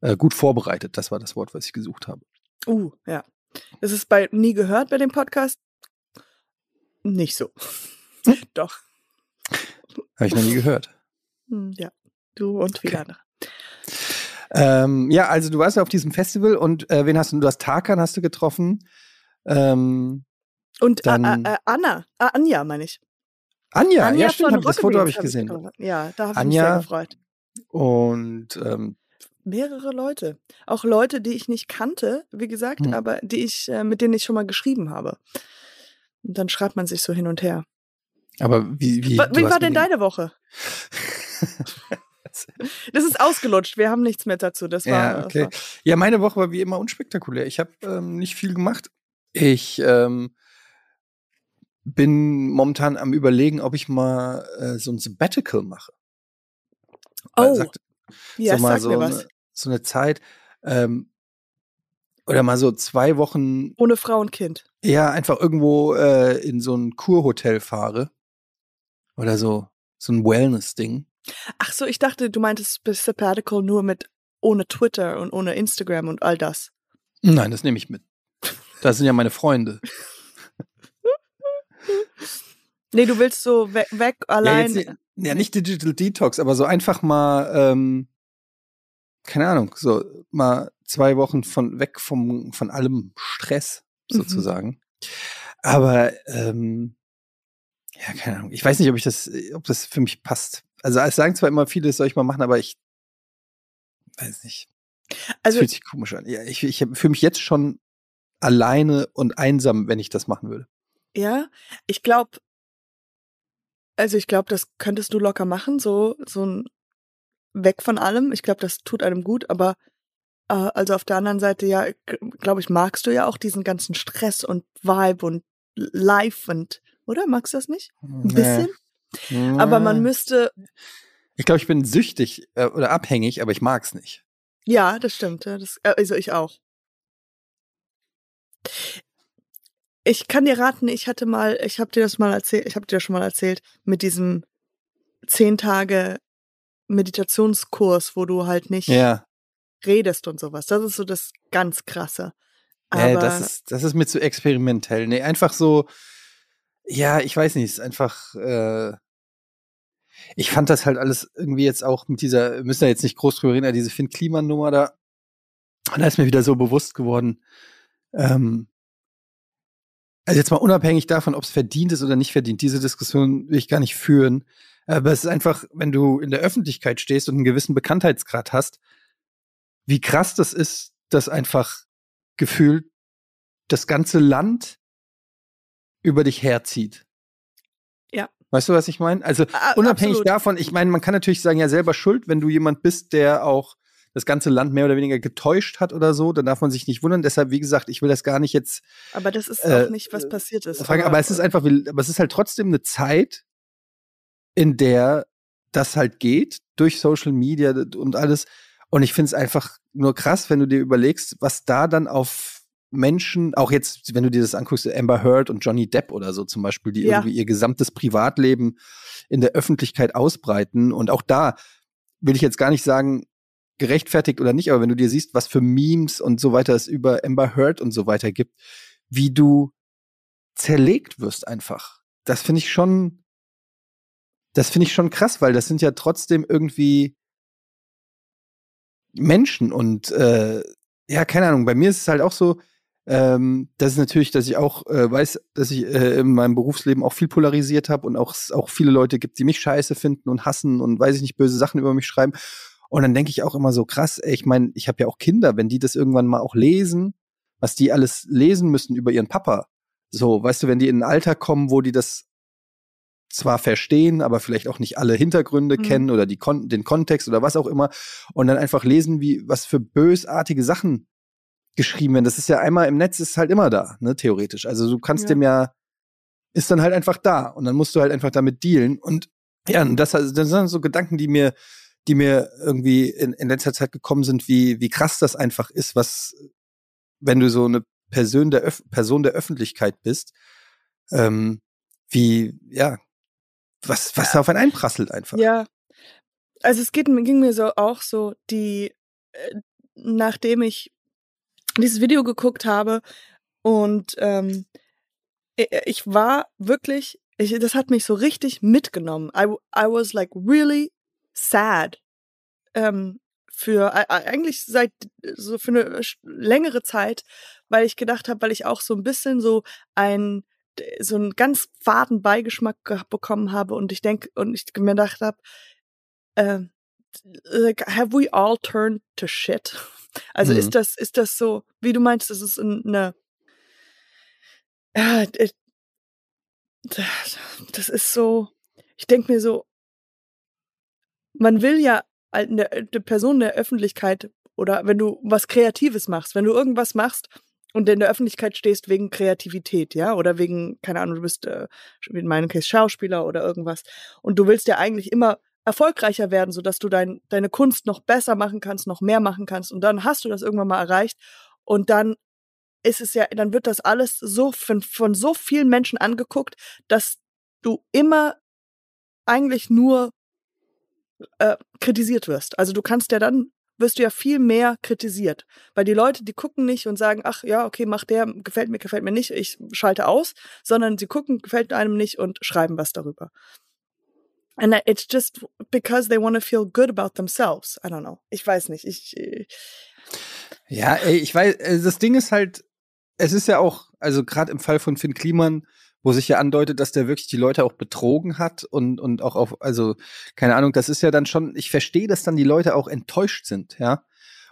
äh, gut vorbereitet. Das war das Wort, was ich gesucht habe. Uh, ja. Das ist bei nie gehört bei dem Podcast nicht so. Doch. Habe ich noch nie gehört. Hm, Ja. Du und viele Okay. andere. Ähm, ja, also du warst ja auf diesem Festival und äh, wen hast du? Du hast Tarkan hast du getroffen. Ähm, Und äh, Dann- äh, äh, Anna, äh, Anja meine ich. Anja, Anja ja stimmt, hab, das Foto habe ich gesehen. getroffen. Ja, da habe ich mich sehr gefreut. Und ähm, Mehrere Leute. Auch Leute, die ich nicht kannte, wie gesagt, Hm. aber die ich, äh, mit denen ich schon mal geschrieben habe. Und dann schreibt man sich so hin und her. aber wie, wie, du Wie hast war denn deine Woche? Das ist ausgelutscht. Wir haben nichts mehr dazu. Das war. Ja, das okay. war Ja, meine Woche war wie immer unspektakulär. Ich habe ähm, nicht viel gemacht. Ich ähm, bin momentan am überlegen, ob ich mal äh, so ein Sabbatical mache. Oh, sagt- ja, so mal so eine, so eine Zeit ähm, oder mal so zwei Wochen, Ohne Frau und Kind. ja, einfach irgendwo äh, in so ein Kurhotel fahre oder so so ein Wellness-Ding. Ach so, ich dachte, du meintest Sabbatical nur mit ohne Twitter und ohne Instagram und all das. Nein, das nehme ich mit. Das sind ja meine Freunde. Nee, du willst so weg, weg Ja, allein. jetzt, ni- ja, nicht Digital Detox, aber so einfach mal, ähm, keine Ahnung, so mal zwei Wochen von weg vom von allem Stress Mhm. sozusagen. Aber ähm, ja, keine Ahnung. Ich weiß nicht, ob ich das, ob das für mich passt. Also es sagen zwar immer viele, das soll ich mal machen, aber ich weiß nicht. Das also fühlt sich komisch an. Ja, ich, ich fühle mich jetzt schon alleine und einsam, wenn ich das machen würde. Ja, ich glaube, also ich glaube, das könntest du locker machen, so so ein weg von allem. Ich glaube, das tut einem gut, aber äh, also auf der anderen Seite ja, glaube ich, magst du ja auch diesen ganzen Stress und Vibe und Life und oder magst du das nicht? Ein bisschen, aber man müsste Ich glaube, ich bin süchtig äh, oder abhängig, aber ich mag's nicht. ja, das stimmt, ja, das äh, also ich auch. Ich kann dir raten, ich hatte mal, ich habe dir das mal erzählt, ich habe dir das schon mal erzählt, mit diesem zehn Tage Meditationskurs, wo du halt nicht Ja, redest und sowas. Das ist so das ganz krasse. Aber äh, das ist das ist mir zu experimentell. Nee, einfach so ja, ich weiß nicht, es ist einfach äh, ich fand das halt alles irgendwie jetzt auch mit dieser, wir müssen da jetzt nicht groß drüber reden, diese Finn Kliman-Nummer da, und da ist mir wieder so bewusst geworden, ähm, also jetzt mal unabhängig davon, ob es verdient ist oder nicht verdient, diese Diskussion will ich gar nicht führen. Aber es ist einfach, wenn du in der Öffentlichkeit stehst und einen gewissen Bekanntheitsgrad hast, wie krass das ist, dass einfach gefühlt das ganze Land über dich herzieht. Ja. Weißt du, was ich meine? Also Ah, unabhängig absolut. davon, ich meine, man kann natürlich sagen, ja, selber schuld, wenn du jemand bist, der auch das ganze Land mehr oder weniger getäuscht hat oder so, dann darf man sich nicht wundern. Deshalb, wie gesagt, ich will das gar nicht jetzt aber das ist äh, auch nicht, was passiert ist. fragen, aber es ist einfach, aber es ist halt trotzdem eine Zeit, in der das halt geht, durch Social Media und alles. Und ich finde es einfach nur krass, wenn du dir überlegst, was da dann auf Menschen, auch jetzt, wenn du dir das anguckst, Amber Heard und Johnny Depp oder so zum Beispiel, die Ja. irgendwie ihr gesamtes Privatleben in der Öffentlichkeit ausbreiten. Und auch da will ich jetzt gar nicht sagen, gerechtfertigt oder nicht, aber wenn du dir siehst, was für Memes und so weiter es über Amber Heard und so weiter gibt, wie du zerlegt wirst einfach. Das finde ich schon, das finde ich schon krass, weil das sind ja trotzdem irgendwie Menschen und äh, ja, keine Ahnung, bei mir ist es halt auch so, ähm, das ist natürlich, dass ich auch äh, weiß, dass ich äh, in meinem Berufsleben auch viel polarisiert habe und auch auch viele Leute gibt, die mich scheiße finden und hassen und weiß ich nicht, böse Sachen über mich schreiben. Und dann denke ich auch immer so krass, ey, ich meine, ich habe ja auch Kinder, wenn die das irgendwann mal auch lesen, was die alles lesen müssen über ihren Papa. So, weißt du, wenn die in ein Alter kommen, wo die das zwar verstehen, aber vielleicht auch nicht alle Hintergründe Mhm. kennen oder die Kon den Kontext oder was auch immer und dann einfach lesen, wie was für bösartige Sachen geschrieben werden. Das ist ja einmal im Netz ist halt immer da, ne, theoretisch. Also du kannst Ja. dem ja ist dann halt einfach da und dann musst du halt einfach damit dealen und ja, und das, also, das sind so Gedanken, die mir die mir irgendwie in, in letzter Zeit gekommen sind, wie wie krass das einfach ist, was wenn du so eine Person der Öf Person der Öffentlichkeit bist, ähm, wie ja was was da auf einen einprasselt einfach. Ja, Also es geht, ging mir so auch so, die, äh, nachdem ich dieses Video geguckt habe und ähm, ich war wirklich, ich, das hat mich so richtig mitgenommen. I, I was like really sad. Ähm, für e- eigentlich seit so für eine längere Zeit, weil ich gedacht habe, weil ich auch so ein bisschen so ein so einen ganz faden Beigeschmack ge- bekommen habe und ich denke und ich mir gedacht habe, ähm, like, have we all turned to shit? Also Mhm. ist das ist das so, wie du meinst, das ist eine äh, das ist so, ich denke mir so, man will ja eine, eine Person der Öffentlichkeit oder wenn du was Kreatives machst, wenn du irgendwas machst und in der Öffentlichkeit stehst wegen Kreativität, ja, oder wegen, keine Ahnung, du bist äh, in meinem Case Schauspieler oder irgendwas und du willst ja eigentlich immer erfolgreicher werden, sodass du dein, deine Kunst noch besser machen kannst, noch mehr machen kannst und dann hast du das irgendwann mal erreicht und dann ist es ja, dann wird das alles so von, von so vielen Menschen angeguckt, dass du immer eigentlich nur äh, kritisiert wirst. Also du kannst ja dann, wirst du ja viel mehr kritisiert. Weil die Leute, die gucken nicht und sagen, ach ja, okay, mach der, gefällt mir, gefällt mir nicht, ich schalte aus, sondern sie gucken, gefällt einem nicht und schreiben was darüber. And it's just because they want to feel good about themselves. I don't know. Ich weiß nicht. Ich, äh, Ja, ey, ich weiß, äh, das Ding ist halt, es ist ja auch, also gerade im Fall von Finn Kliman, wo sich ja andeutet, dass der wirklich die Leute auch betrogen hat und, und auch auf, also, keine Ahnung, das ist ja dann schon, ich verstehe, dass dann die Leute auch enttäuscht sind, ja.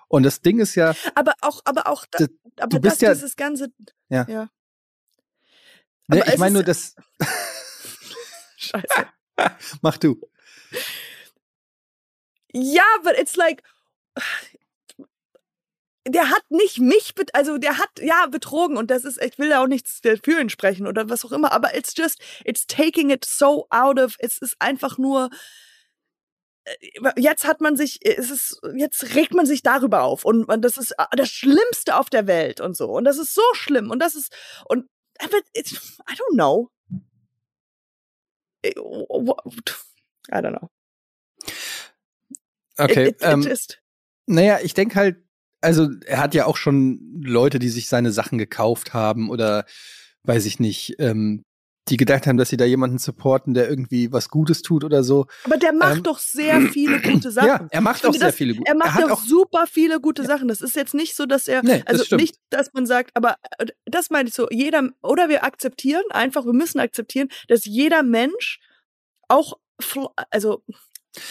Und das Ding ist ja, aber auch, aber auch, da, Du- aber du bist das, ja- dieses ganze, Ja. ja. ne, Aber ich meine nur, das, Scheiße. mach du. Ja, but it's like, der hat nicht mich, bet also der hat ja betrogen und das ist, ich will da auch nichts für ihn sprechen oder was auch immer, aber it's just, it's taking it so out of, es ist einfach nur, äh, jetzt hat man sich, es ist, jetzt regt man sich darüber auf und, und das ist äh, das Schlimmste auf der Welt und so und das ist so schlimm und das ist, und, it's, I don't know. I don't know. Okay, It, it, ähm, it just, Naja, ich denke halt, also er hat ja auch schon Leute, die sich seine Sachen gekauft haben oder weiß ich nicht, ähm, die gedacht haben, dass sie da jemanden supporten, der irgendwie was Gutes tut oder so. Aber der macht Ähm, doch sehr viele gute Sachen. Ja, er macht auch sehr das- viele gute. Er macht hat doch auch super viele gute Sachen. Das ist jetzt nicht so, dass er, Nee, das also stimmt. nicht, dass man sagt, aber äh, das meine ich so, jeder, oder wir akzeptieren einfach, wir müssen akzeptieren, dass jeder Mensch auch, also,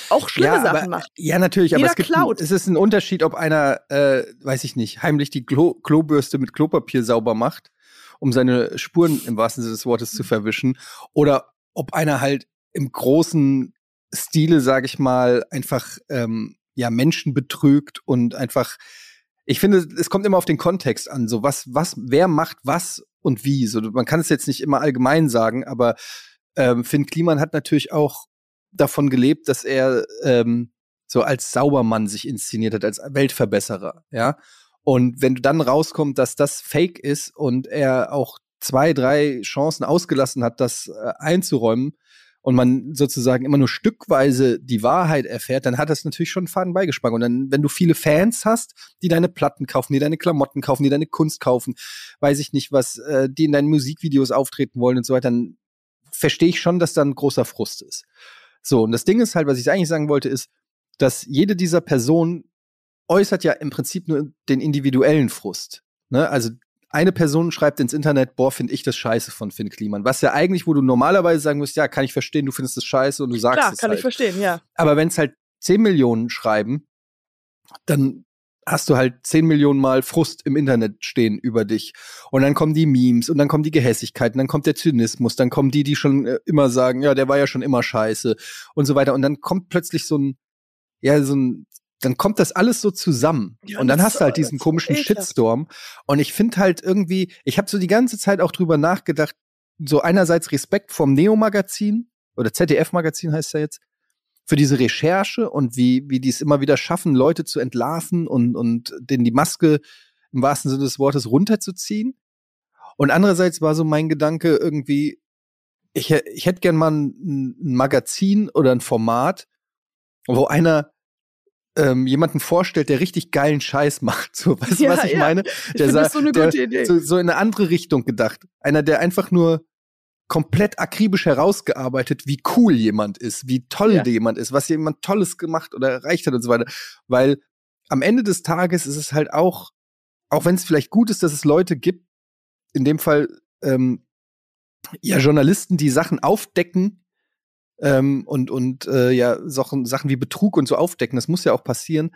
auch schlimme ja, Sachen aber, macht. Ja, natürlich, aber Jeder es, gibt klaut. Ein, es ist ein Unterschied, ob einer, äh, weiß ich nicht, heimlich die Klo Klobürste mit Klopapier sauber macht, um seine Spuren im wahrsten Sinne des Wortes zu verwischen, oder ob einer halt im großen Stile, sage ich mal, einfach ähm, ja Menschen betrügt und einfach ich finde, es kommt immer auf den Kontext an, so was, was, wer macht was und wie. So, man kann es jetzt nicht immer allgemein sagen, aber ähm, Finn Kliman hat natürlich auch davon gelebt, dass er ähm, so als Saubermann sich inszeniert hat, als Weltverbesserer, ja. Und wenn dann rauskommt, dass das Fake ist und er auch zwei, drei Chancen ausgelassen hat, das äh, einzuräumen und man sozusagen immer nur stückweise die Wahrheit erfährt, dann hat das natürlich schon einen faden Beigeschmack. Und dann, wenn du viele Fans hast, die deine Platten kaufen, die deine Klamotten kaufen, die deine Kunst kaufen, weiß ich nicht was, äh, die in deinen Musikvideos auftreten wollen und so weiter, dann verstehe ich schon, dass da ein großer Frust ist. So, und das Ding ist halt, was ich eigentlich sagen wollte, ist, dass jede dieser Personen äußert ja im Prinzip nur den individuellen Frust. Ne? Also eine Person schreibt ins Internet, boah, finde ich das scheiße von Finn Kliman. Was ja eigentlich, wo du normalerweise sagen musst, ja, kann ich verstehen, du findest das scheiße und du sagst Klar, es kann halt. ich verstehen, ja. Aber wenn es halt 10 Millionen schreiben, dann hast du halt 10 Millionen Mal Frust im Internet stehen über dich. Und dann kommen die Memes und dann kommen die Gehässigkeiten, dann kommt der Zynismus, dann kommen die, die schon äh, immer sagen, ja, der war ja schon immer scheiße und so weiter. Und dann kommt plötzlich so ein, ja, so ein, dann kommt das alles so zusammen. Ja, und dann hast du halt diesen komischen. Shitstorm. Und ich finde halt irgendwie, ich habe so die ganze Zeit auch drüber nachgedacht, so einerseits Respekt vom Neo-Magazin oder ZDF-Magazin heißt ja jetzt, für diese Recherche und wie, wie die es immer wieder schaffen, Leute zu entlarven und, und denen die Maske im wahrsten Sinne des Wortes runterzuziehen. Und andererseits war so mein Gedanke irgendwie, ich, ich hätte gern mal ein, ein Magazin oder ein Format, wo einer ähm, jemanden vorstellt, der richtig geilen Scheiß macht. So, weißt du, Ja, was ich ja. meine? Ich Der finde sa- das so eine der, gute Idee. So, so in eine andere Richtung gedacht. Einer, der einfach nur komplett akribisch herausgearbeitet, wie cool jemand ist, wie toll Ja. jemand ist, was jemand Tolles gemacht oder erreicht hat und so weiter. Weil am Ende des Tages ist es halt auch, auch wenn es vielleicht gut ist, dass es Leute gibt, in dem Fall ähm, ja Journalisten, die Sachen aufdecken ähm, und und äh, ja Sachen, Sachen wie Betrug und so aufdecken. Das muss ja auch passieren.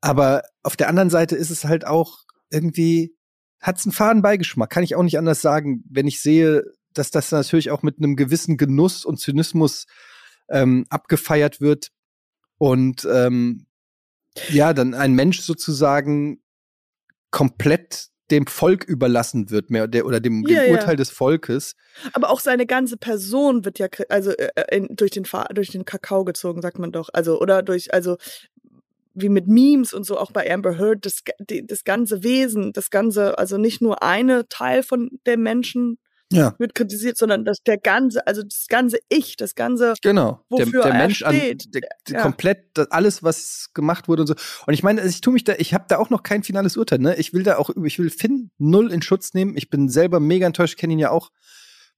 Aber auf der anderen Seite ist es halt auch irgendwie hat's einen faden Beigeschmack. Kann ich auch nicht anders sagen, wenn ich sehe, dass das natürlich auch mit einem gewissen Genuss und Zynismus ähm, abgefeiert wird und ähm, ja, dann ein Mensch sozusagen komplett dem Volk überlassen wird, mehr der oder dem, Ja, dem ja. Urteil des Volkes. Aber auch seine ganze Person wird ja also äh, äh, in, durch den durch den Kakao gezogen, sagt man doch. Also oder durch also wie mit Memes und so auch bei Amber Heard das die- das ganze Wesen, das ganze also nicht nur eine Teil von der Menschen Ja, wird kritisiert, sondern das der ganze also das ganze Ich, das ganze genau. Der, Wofür der er Mensch an steht. der, der Ja. komplett alles, was gemacht wurde und so. Und ich meine, also ich tue mich da, ich habe da auch noch kein finales Urteil. Ne, ich will da auch, ich will Finn null in Schutz nehmen. Ich bin selber mega enttäuscht, kenne ihn ja auch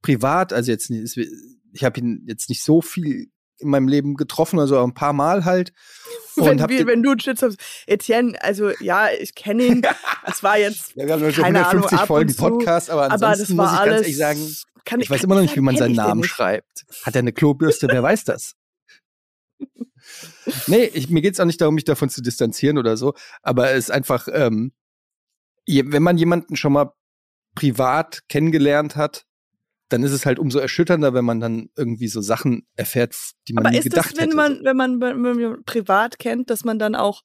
privat. Also jetzt, ich habe ihn jetzt nicht so viel in meinem Leben getroffen, also ein paar Mal halt. wenn, hab wir, wenn du einen Shitstorm Etienne, also ja, ich kenne ihn. Es war jetzt Ja, wir haben schon keine 150 Ahnung, Folgen und Podcast, aber aber ansonsten das war muss ich alles ganz ehrlich sagen, kann, ich weiß kann- immer noch nicht, wie man seinen ich Namen schreibt. Hat er eine Klobürste? Wer weiß das? Nee, ich, mir geht's auch nicht darum, mich davon zu distanzieren oder so, aber es ist einfach, ähm, je, wenn man jemanden schon mal privat kennengelernt hat, dann ist es halt umso erschütternder, wenn man dann irgendwie so Sachen erfährt, die man Aber nie ist gedacht das, wenn hätte. man, wenn man, wenn man privat kennt, dass man dann auch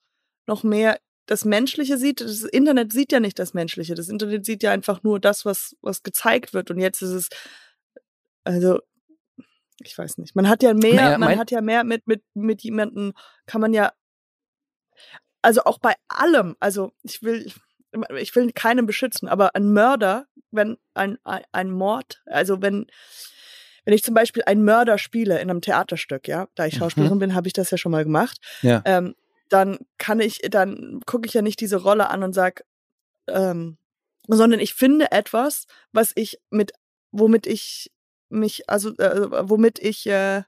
noch mehr das Menschliche sieht? Das Internet sieht ja nicht das Menschliche. Das Internet sieht ja einfach nur das, was, was gezeigt wird. Und jetzt ist es, also, ich weiß nicht. Man hat ja mehr, Naja, man hat ja mehr mit, mit, mit jemandem, kann man ja, also auch bei allem, also ich will, ich will keinen beschützen, aber ein Mörder, wenn ein, ein, ein Mord, also wenn, wenn ich zum Beispiel einen Mörder spiele in einem Theaterstück, ja, da ich Mhm. Schauspielerin bin, habe ich das ja schon mal gemacht, Ja. ähm, dann kann ich, dann gucke ich ja nicht diese Rolle an und sag, ähm, sondern ich finde etwas, was ich mit, womit ich mich, also äh, womit ich äh,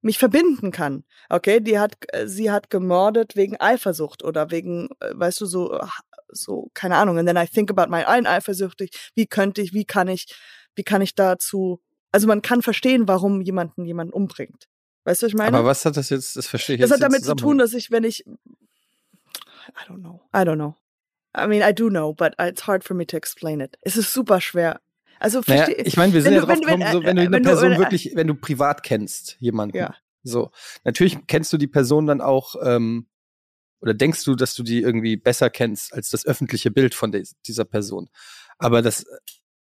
mich verbinden kann. Okay, die hat, äh, sie hat gemordet wegen Eifersucht oder wegen, äh, weißt du, so, so, keine Ahnung. And then I think about my own eifersüchtig. Wie könnte ich, wie kann ich, wie kann ich dazu, also man kann verstehen, warum jemanden jemanden umbringt. Weißt du, was ich meine? Aber was hat das jetzt, das verstehe ich Das jetzt hat damit zu tun, dass ich, wenn ich, I don't know, I don't know. I mean, I do know, but it's hard for me to explain it. Es ist super schwer. Also Naja, verstehe ich meine, wir sind ja du- drauf wenn- wenn- gekommen, so, wenn du äh, eine wenn du- Person wenn- wirklich, wenn du privat kennst, jemanden. Ja. So. Natürlich kennst du die Person dann auch, ähm, oder denkst du, dass du die irgendwie besser kennst als das öffentliche Bild von des, dieser Person. Aber das,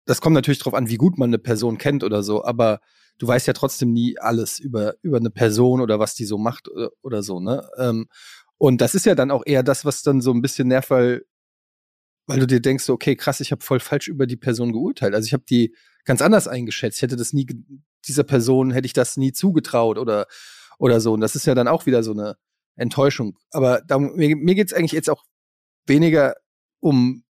das kommt natürlich drauf an, wie gut man eine Person kennt oder so, aber du weißt ja trotzdem nie alles über, über eine Person oder was die so macht oder, oder so, ne? Ähm, und das ist ja dann auch eher das, was dann so ein bisschen nervt, weil, weil du dir denkst, okay, krass, ich habe voll falsch über die Person geurteilt. Also ich habe die ganz anders eingeschätzt. Ich hätte das nie, dieser Person hätte ich das nie zugetraut oder, oder so. Und das ist ja dann auch wieder so eine Enttäuschung. Aber da, mir, mir geht es eigentlich jetzt auch weniger um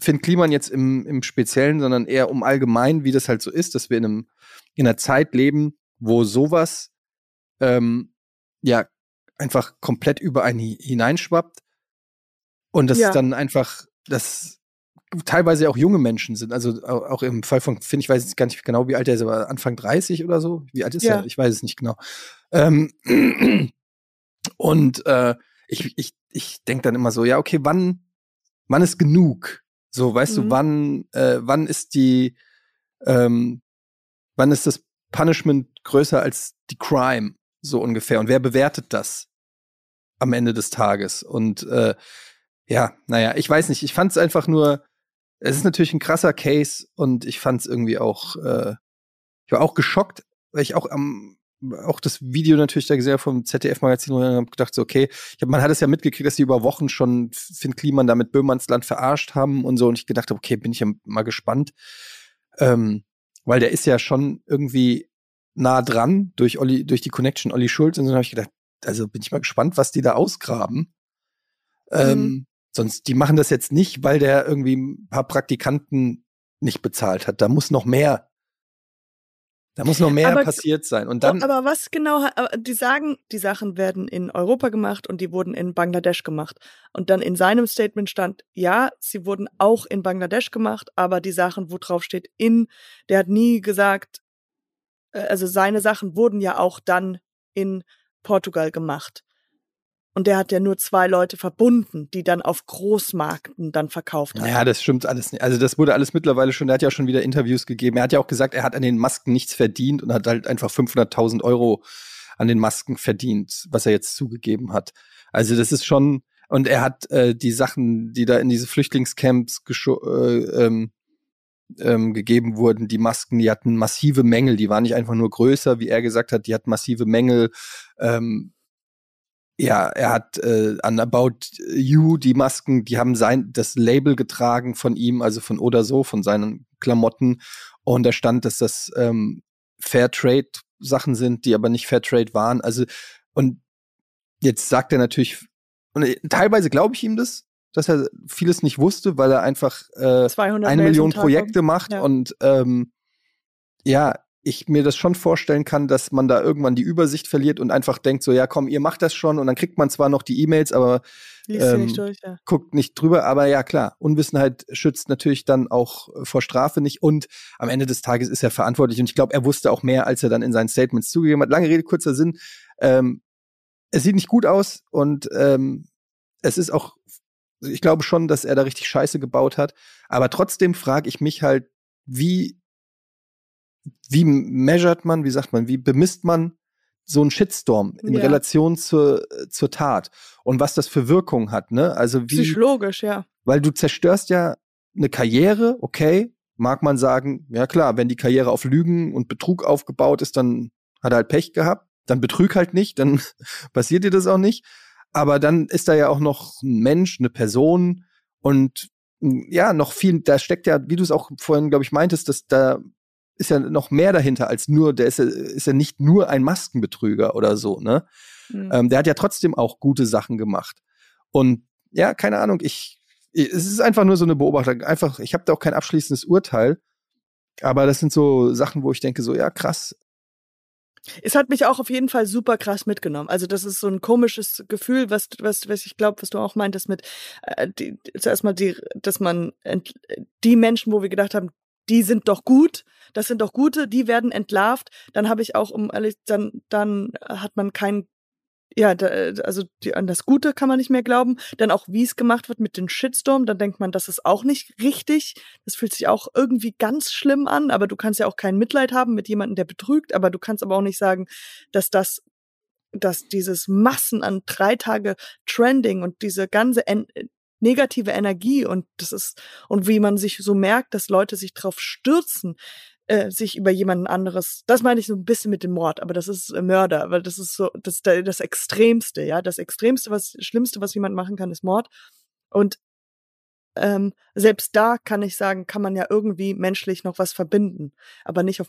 Finn Kliman jetzt im, im Speziellen, sondern eher um allgemein, wie das halt so ist, dass wir in einem, in einer Zeit leben, wo sowas ähm, ja einfach komplett über einen hi- hineinschwappt und das Ja. dann einfach, das teilweise auch junge Menschen sind. Also au- auch im Fall von Finn, ich weiß jetzt gar nicht genau, wie alt er ist, aber Anfang 30 oder so. Wie alt ist Ja. er? Ich weiß es nicht genau. Ähm, und äh, ich, ich, ich denke dann immer so, ja, okay, wann, wann ist genug? So, weißt Mhm. du, wann, äh, wann ist die, ähm, wann ist das Punishment größer als die Crime? So ungefähr. Und wer bewertet das am Ende des Tages? Und äh, ja, naja, ich weiß nicht. Ich fand es einfach nur, es ist natürlich ein krasser Case und ich fand es irgendwie auch, äh, ich war auch geschockt, weil ich auch am auch das Video natürlich da gesehen vom ZDF-Magazin und habe gedacht, so, okay, hab, man hat es ja mitgekriegt, dass die über Wochen schon Finn Kliman da mit Böhmernsland verarscht haben und so. Und ich gedacht habe, okay, bin ich ja mal gespannt. Ähm, weil der ist ja schon irgendwie nah dran durch Olli, durch die Connection Olli Schulz. Und so habe ich gedacht, also bin ich mal gespannt, was die da ausgraben. Ähm, Mhm. sonst, die machen das jetzt nicht, weil der irgendwie ein paar Praktikanten nicht bezahlt hat. Da muss noch mehr, da muss noch mehr Aber- passiert sein. Und dann, aber was genau, die sagen, die Sachen werden in Europa gemacht und die wurden in Bangladesch gemacht. Und dann in seinem Statement stand, ja, sie wurden auch in Bangladesch gemacht, aber die Sachen, wo drauf steht in, der hat nie gesagt, äh, also seine Sachen wurden ja auch dann in Portugal gemacht. Und der hat ja nur zwei Leute verbunden, die dann auf Großmarkten dann verkauft haben. ja, das stimmt alles nicht. Also das wurde alles mittlerweile schon, er hat ja schon wieder Interviews gegeben. Er hat ja auch gesagt, er hat an den Masken nichts verdient und hat halt einfach 500.000 Euro an den Masken verdient, was er jetzt zugegeben hat. Also das ist schon, und er hat äh, die Sachen, die da in diese Flüchtlingscamps äh, ähm, ähm, gegeben wurden, die Masken, die hatten massive Mängel, die waren nicht einfach nur größer, wie er gesagt hat, die hatten massive Mängel. Ähm, ja, er hat äh, an About You die Masken, die haben sein das Label getragen von ihm, also von oder so, von seinen Klamotten. Und da stand, dass das ähm, Fairtrade Sachen sind, die aber nicht Fairtrade waren. Also und jetzt sagt er natürlich, und äh, teilweise glaube ich ihm das, dass er vieles nicht wusste, weil er einfach äh, 200 eine Million Projekte macht Ja. und ähm, ja, ich mir das schon vorstellen kann, dass man da irgendwann die Übersicht verliert und einfach denkt so, ja komm, ihr macht das schon und dann kriegt man zwar noch die E-Mails, aber sie nicht ähm, durch, ja. guckt nicht drüber, aber ja klar, Unwissenheit schützt natürlich dann auch äh, vor Strafe nicht und am Ende des Tages ist er verantwortlich und ich glaube, er wusste auch mehr, als er dann in seinen Statements zugegeben hat. Lange Rede, kurzer Sinn. Ähm, es sieht nicht gut aus und ähm, es ist auch, ich glaube schon, dass er da richtig Scheiße gebaut hat, aber trotzdem frage ich mich halt, wie wie measuret man, wie sagt man, wie bemisst man so einen Shitstorm in Ja. Relation zur, zur Tat und was das für Wirkung hat, ne? Also wie, Psychologisch, ja. weil du zerstörst ja eine Karriere, okay, mag man sagen, ja klar, wenn die Karriere auf Lügen und Betrug aufgebaut ist, dann hat er halt Pech gehabt, dann betrüg halt nicht, dann passiert dir das auch nicht. Aber dann ist da ja auch noch ein Mensch, eine Person und ja, noch viel, da steckt ja, wie du es auch vorhin, glaube ich, meintest, dass da ist ja noch mehr dahinter als nur, der ist ja, ist ja nicht nur ein Maskenbetrüger oder so, ne? Mhm. Ähm, der hat ja trotzdem auch gute Sachen gemacht. Und ja, keine Ahnung, ich, ich es ist einfach nur so eine Beobachtung. Einfach, ich habe da auch kein abschließendes Urteil. Aber das sind so Sachen, wo ich denke, so, ja, krass. Es hat mich auch auf jeden Fall super krass mitgenommen. Also das ist so ein komisches Gefühl, was was was ich glaube, was du auch meintest mit äh, die, zuerst mal die, dass man die Menschen, wo wir gedacht haben, die sind doch gut, das sind doch gute, die werden entlarvt. Dann habe ich auch um ehrlich, dann dann hat man kein ja, da, also die, an das Gute kann man nicht mehr glauben. Dann auch, wie es gemacht wird mit den Shitstorm, dann denkt man, das ist auch nicht richtig. Das fühlt sich auch irgendwie ganz schlimm an, aber du kannst ja auch kein Mitleid haben mit jemandem, der betrügt, aber du kannst aber auch nicht sagen, dass das, dass dieses Massen an drei Tage Trending und diese ganze negative Energie und das ist, und wie man sich so merkt, dass Leute sich drauf stürzen, äh, sich über jemanden anderes, das meine ich so ein bisschen mit dem Mord, aber das ist äh, Mörder, weil das ist so, das das Extremste, ja, das Extremste, was, Schlimmste, was jemand machen kann, ist Mord. Und ähm, selbst da kann ich sagen, kann man ja irgendwie menschlich noch was verbinden, aber nicht auf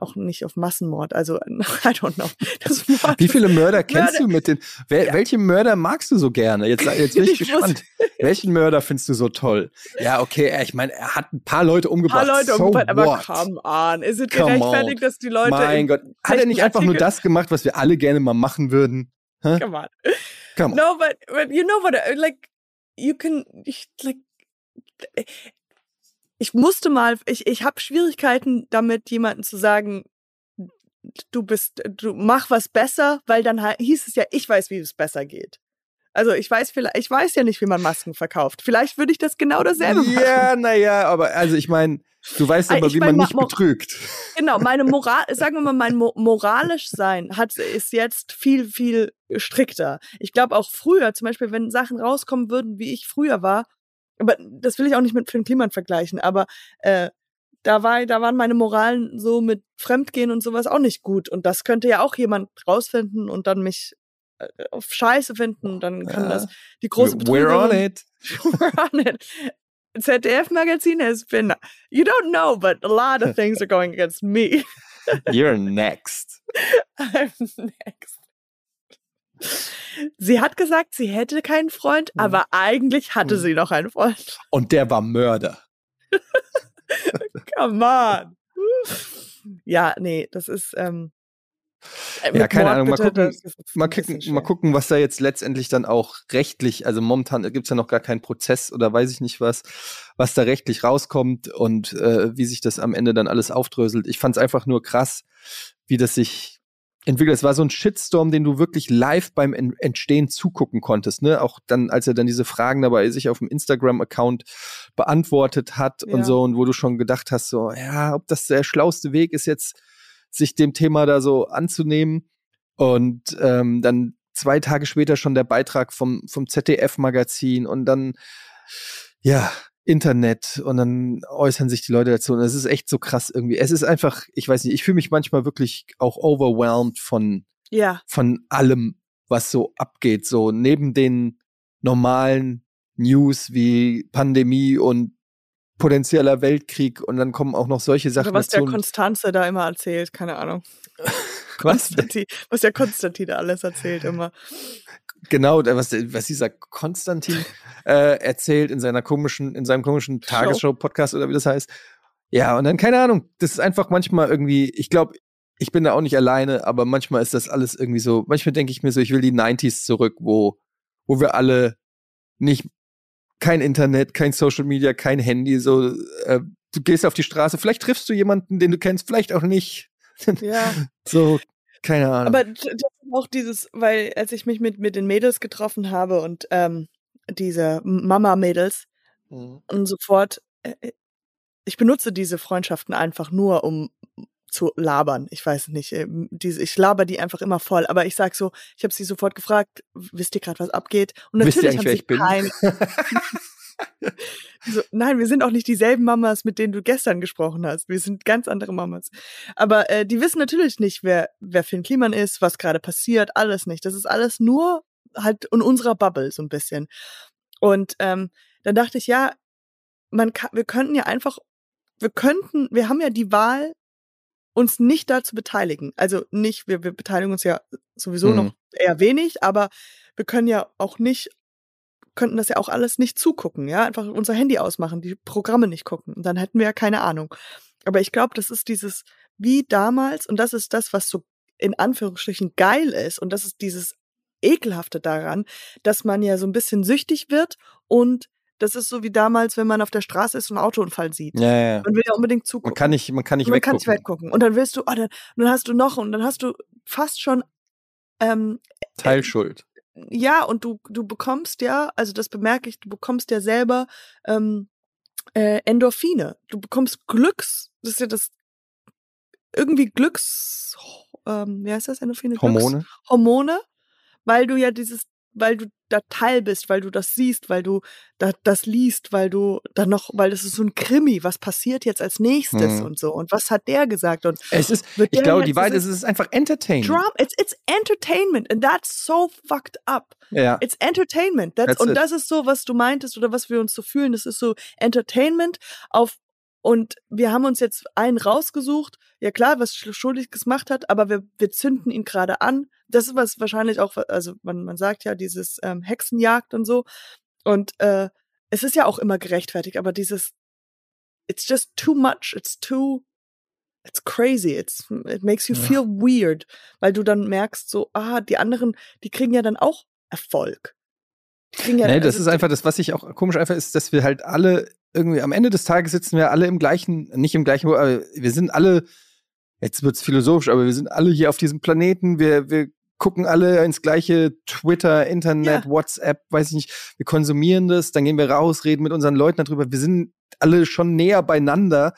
auch nicht auf Massenmord. Also I don't know. Wie viele Mörder kennst Mörder- du mit den, wel, welche Mörder magst du so gerne? Jetzt, jetzt bin ich, Ich gespannt. Welchen Mörder findest du so toll? Ja, okay, äh, ich meine, er hat ein paar Leute ein umgebracht. paar Leute so umgebracht, aber what? come on, ist es gerechtfertigt, dass die Leute mein in Gott. Hat er nicht einfach nur Artikeln- das gemacht, was wir alle gerne mal machen würden? Hä? Come on. Come on. No, but but you know what? I- Like you can like ich musste mal, ich ich habe Schwierigkeiten damit, jemanden zu sagen, du bist, du mach was besser, weil dann hieß es ja, ich weiß, wie es besser geht. Also ich weiß vielleicht, ich weiß ja nicht, wie man Masken verkauft. Vielleicht würde ich das genau dasselbe machen. Ja, naja, aber also ich meine, du weißt aber, ich wie mein, man ma- nicht betrügt. Genau, meine Moral, sagen wir mal, mein Mo moralisch sein hat, ist jetzt viel, viel strikter. Ich glaube auch früher, zum Beispiel, wenn Sachen rauskommen würden, wie ich früher war, aber das will ich auch nicht mit Finn Kliman vergleichen, aber äh, da war, da waren meine Moralen so mit Fremdgehen und sowas auch nicht gut. Und das könnte ja auch jemand rausfinden und dann mich äh, auf Scheiße finden. Dann kann Ja. das die große We're on Betrügerin- it. We're on it. ZDF-Magazin has been, you don't know, but a lot of things are going against me. You're next. I'm next. Sie hat gesagt, sie hätte keinen Freund, Mhm. aber eigentlich hatte Mhm. sie noch einen Freund. Und der war Mörder. Come on. Ja, nee, das ist. Ähm, äh, Ja, keine Mord Ahnung, mal bitte, gucken, Mal gucken, mal gucken, was da jetzt letztendlich dann auch rechtlich, also momentan gibt's ja noch gar keinen Prozess oder weiß ich nicht was, was da rechtlich rauskommt und äh, wie sich das am Ende dann alles aufdröselt. Ich fand's einfach nur krass, wie das sich entwickelt. Es war so ein Shitstorm, den du wirklich live beim En- Entstehen zugucken konntest, ne? Auch dann, als er dann diese Fragen dabei sich auf dem Instagram-Account beantwortet hat und Ja. so, und wo du schon gedacht hast, so, ja, ob das der schlauste Weg ist, jetzt sich dem Thema da so anzunehmen. Und ähm, dann zwei Tage später schon der Beitrag vom, vom ZDF-Magazin und dann, ja, Internet und dann äußern sich die Leute dazu. Und es ist echt so krass irgendwie. Es ist einfach, ich weiß nicht, ich fühle mich manchmal wirklich auch overwhelmed von, Ja, von allem, was so abgeht. So neben den normalen News wie Pandemie und potenzieller Weltkrieg und dann kommen auch noch solche Sachen oder was der dazu. Konstanze da immer erzählt, keine Ahnung. Was? Was der Konstantin da alles erzählt immer. Genau, was, was dieser Konstantin äh, erzählt in seiner komischen, in seinem komischen Show. Tagesschau-Podcast oder wie das heißt. Ja, und dann, keine Ahnung, das ist einfach manchmal irgendwie, ich glaube, ich bin da auch nicht alleine, aber manchmal ist das alles irgendwie so, manchmal denke ich mir so, ich will die 90s zurück, wo, wo wir alle nicht, kein Internet, kein Social Media, kein Handy, so, äh, du gehst auf die Straße, vielleicht triffst du jemanden, den du kennst, vielleicht auch nicht. Ja. So, keine Ahnung. Aber d- das ist auch dieses, weil als ich mich mit, mit den Mädels getroffen habe und ähm, diese Mama-Mädels Mhm. und sofort, äh, ich benutze diese Freundschaften einfach nur, um zu labern. Ich weiß nicht, ähm, diese, ich laber die einfach immer voll. Aber ich sag so, ich habe sie sofort gefragt, wisst ihr gerade, was abgeht? Und natürlich haben sie kein, so, nein, wir sind auch nicht dieselben Mamas, mit denen du gestern gesprochen hast. Wir sind ganz andere Mamas. Aber äh, die wissen natürlich nicht, wer, wer Finn Kliman ist, was gerade passiert, alles nicht. Das ist alles nur halt in unserer Bubble so ein bisschen. Und ähm, dann dachte ich, ja, man kann, wir könnten ja einfach, wir könnten, wir haben ja die Wahl, uns nicht dazu beteiligen. Also nicht, wir, wir beteiligen uns ja sowieso Mhm. noch eher wenig, aber wir können ja auch nicht, könnten das ja auch alles nicht zugucken, ja, einfach unser Handy ausmachen, die Programme nicht gucken. Und dann hätten wir ja keine Ahnung. Aber ich glaube, das ist dieses, wie damals, und das ist das, was so in Anführungsstrichen geil ist, und das ist dieses Ekelhafte daran, dass man ja so ein bisschen süchtig wird und das ist so wie damals, wenn man auf der Straße ist und einen Autounfall sieht. ja, ja. Man will ja unbedingt zugucken. Man kann nicht, man kann nicht Und man weggucken. kann nicht weggucken. Und dann willst du, oh, dann, dann hast du noch und dann hast du fast schon, ähm, Teilschuld. Ja, und du, du bekommst ja, also das bemerke ich, du bekommst ja selber ähm, äh, Endorphine. Du bekommst Glücks, das ist ja das irgendwie Glücks, ähm, wie heißt das, Endorphine? Hormone. Glücks, Hormone, weil du ja dieses, weil du da Teil bist, weil du das siehst, weil du da, das liest, weil du da noch, weil das ist so ein Krimi, was passiert jetzt als nächstes Mhm. und so und was hat der gesagt und Es ist, ich glaube, die Wahrheit ist, es ist einfach Entertainment. Drum, it's, it's entertainment and that's so fucked up. Ja. It's entertainment. That's, That's und it. das ist so, was du meintest oder was wir uns so fühlen. Das ist so Entertainment auf und wir haben uns jetzt einen rausgesucht, ja klar, was Sch- Schuldiges gemacht hat, aber wir, wir zünden ihn gerade an. Das ist was wahrscheinlich auch, also man, man sagt ja dieses ähm, Hexenjagd und so. Und äh, es ist ja auch immer gerechtfertigt, aber dieses It's just too much, it's too It's crazy. It's, it makes you Ja. feel weird, weil du dann merkst, so, ah, die anderen, die kriegen ja dann auch Erfolg. Die kriegen ja, Nee, das also ist einfach das, was ich auch komisch einfach ist, dass wir halt alle irgendwie am Ende des Tages sitzen wir alle im gleichen, nicht im gleichen, aber wir sind alle, jetzt wird's philosophisch, aber wir sind alle hier auf diesem Planeten, wir, wir gucken alle ins gleiche Twitter, Internet, Ja. WhatsApp, weiß ich nicht, wir konsumieren das, dann gehen wir raus, reden mit unseren Leuten darüber, wir sind alle schon näher beieinander,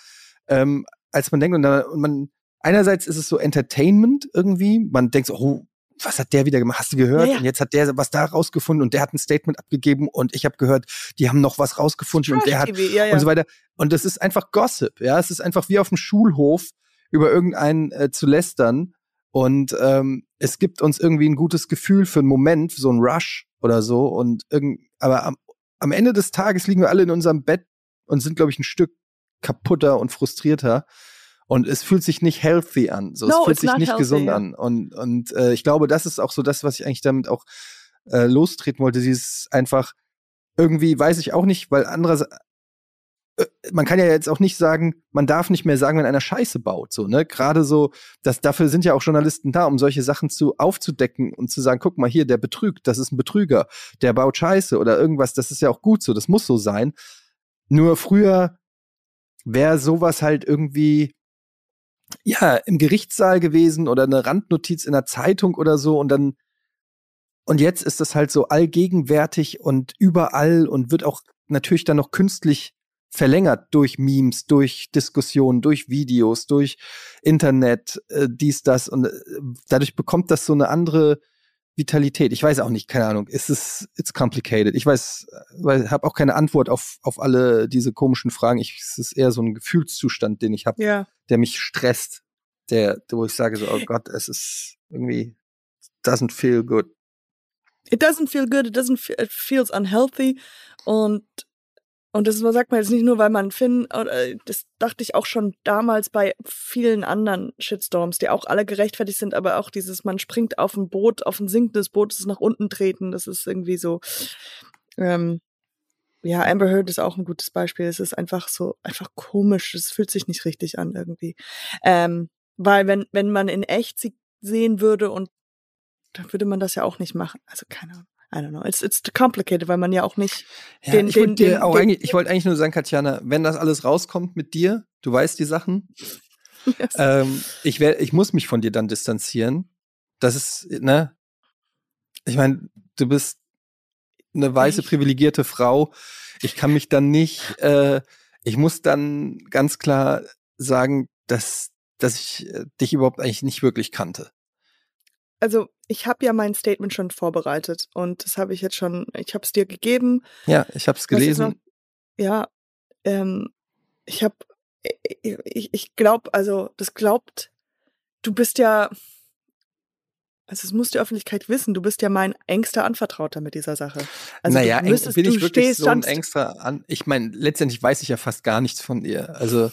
ähm, als man denkt. Und, dann, und man, einerseits ist es so Entertainment irgendwie, man denkt so, oh, was hat der wieder gemacht? Hast du gehört? Ja, ja. Und jetzt hat der was da rausgefunden und der hat ein Statement abgegeben und ich habe gehört, die haben noch was rausgefunden und der hat ja. und so weiter. Und das ist einfach Gossip, ja. Es ist einfach wie auf dem Schulhof über irgendeinen äh, zu lästern. Und ähm, es gibt uns irgendwie ein gutes Gefühl für einen Moment, so ein Rush oder so. Und irgend, aber am, am Ende des Tages liegen wir alle in unserem Bett und sind, glaube ich, ein Stück kaputter und frustrierter. Und es fühlt sich nicht healthy an. So, No, es fühlt sich nicht healthy, gesund an. Und, und äh, ich glaube, das ist auch so das, was ich eigentlich damit auch äh, lostreten wollte. Dieses einfach irgendwie, weiß ich auch nicht, weil andererseits, äh, man kann ja jetzt auch nicht sagen, man darf nicht mehr sagen, wenn einer Scheiße baut, so, ne? Gerade so, das, dafür sind ja auch Journalisten da, um solche Sachen zu aufzudecken und zu sagen, guck mal hier, der betrügt, das ist ein Betrüger, der baut Scheiße oder irgendwas, das ist ja auch gut so, das muss so sein. Nur früher wäre sowas halt irgendwie ja im Gerichtssaal gewesen oder eine Randnotiz in der Zeitung oder so und dann und jetzt ist das halt so allgegenwärtig und überall und wird auch natürlich dann noch künstlich verlängert durch Memes, durch Diskussionen, durch Videos, durch Internet, äh, dies, das und äh, dadurch bekommt das so eine andere Vitalität. Ich weiß auch nicht, keine Ahnung. Es ist, it's complicated. Ich weiß, weil habe auch keine Antwort auf, auf alle diese komischen Fragen. Ich, es ist eher so ein Gefühlszustand, den ich habe, Ja. der mich stresst, der, wo ich sage so, oh Gott, es ist irgendwie doesn't feel good. It doesn't feel good, it doesn't feel, it feels unhealthy. Und, und das sagt man jetzt nicht nur, weil man Finn, oder, das dachte ich auch schon damals bei vielen anderen Shitstorms, die auch alle gerechtfertigt sind, aber auch dieses, man springt auf ein Boot, auf ein sinkendes Boot, das ist nach unten treten, das ist irgendwie so, ähm, ja, Amber Heard ist auch ein gutes Beispiel. Es ist einfach so, einfach komisch. Es fühlt sich nicht richtig an irgendwie. Ähm, weil wenn, wenn man in echt sie sehen würde und dann würde man das ja auch nicht machen. Also keine Ahnung. I don't know. It's, it's complicated, weil man ja auch nicht Ja, den, ich den, wollte dir den, auch den, eigentlich, ich wollte eigentlich nur sagen, Katjana, wenn das alles rauskommt mit dir, du weißt die Sachen, Yes. ähm, ich werde, ich muss mich von dir dann distanzieren. Das ist, ne? Ich meine, du bist eine weiße, privilegierte Frau. Ich kann mich dann nicht, äh, ich muss dann ganz klar sagen, dass, dass ich äh, dich überhaupt eigentlich nicht wirklich kannte. also ich habe ja mein Statement schon vorbereitet und das habe ich jetzt schon, ich habe es dir gegeben. Ja, ich habe es ist noch? gelesen. Ja, ähm, ich habe, ich, ich glaube, also das glaubt, du bist ja, also es muss die Öffentlichkeit wissen, du bist ja mein engster Anvertrauter mit dieser Sache. Also naja, du müsstest, bin ich du wirklich stehst, so ein extra an. Ich meine, letztendlich weiß ich ja fast gar nichts von dir. Also,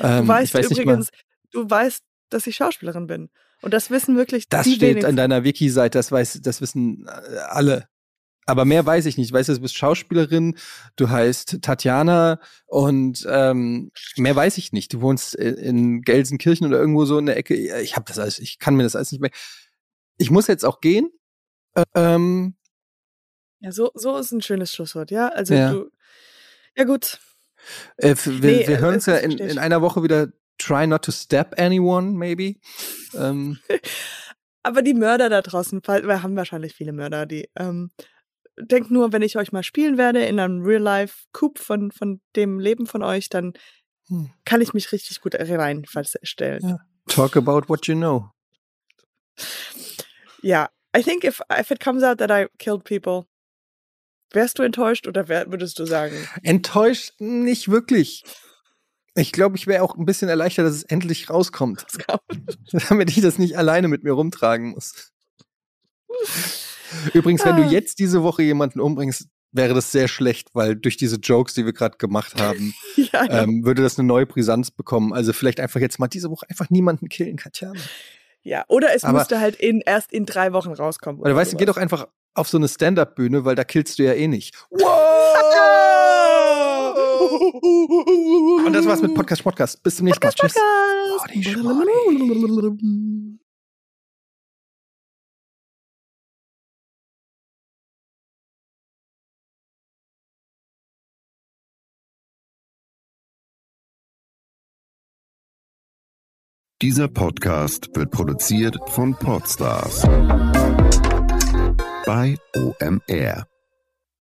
ähm, Du weißt ich weiß nicht mal. übrigens, du weißt, dass ich Schauspielerin bin. Und das wissen wirklich Das die steht wenigsten. an deiner Wiki-Seite, das weiß, das wissen äh, alle. Aber mehr weiß ich nicht. Ich weiß, du bist Schauspielerin, du heißt Tatjana und ähm, mehr weiß ich nicht. Du wohnst in, Gelsenkirchen oder irgendwo so in der Ecke. Ich habe das alles, ich kann mir das alles nicht mehr. Ich muss jetzt auch gehen. Ähm, Ja, so, so ist ein schönes Schlusswort, ja. Also Ja. du. Ja, gut. äh, wir, Nee, wir äh, hören uns ja in, in einer Woche wieder. Try not to stab anyone, maybe. Ähm, Aber die Mörder da draußen, wir haben wahrscheinlich viele Mörder, die ähm, denkt nur, wenn ich euch mal spielen werde in einem Real-Life-Coup von, von dem Leben von euch, dann Hm. kann ich mich richtig gut reinstellen. Ja. talk about what you know. Ja, I think if, if it comes out that I killed people, wärst du enttäuscht oder wär, würdest du sagen? Enttäuscht nicht wirklich. Ich glaube, ich wäre auch ein bisschen erleichtert, dass es endlich rauskommt, das damit ich das nicht alleine mit mir rumtragen muss. Übrigens, wenn du Ah. jetzt diese Woche jemanden umbringst, wäre das sehr schlecht, weil durch diese Jokes, die wir gerade gemacht haben, ja, ja. ähm, würde das eine neue Brisanz bekommen. Also vielleicht einfach jetzt mal diese Woche einfach niemanden killen, Katja. ja. Oder es aber- musste halt in, erst in drei Wochen rauskommen. Oder weißt du, geh doch einfach auf so eine Stand-Up-Bühne, weil da killst du ja eh nicht. Und das war's mit Podcast Podcast. Bis zum nächsten Mal. Tschüss. Schmoddi, Schmoddi. Dieser Podcast wird produziert von Podstars bei OMR.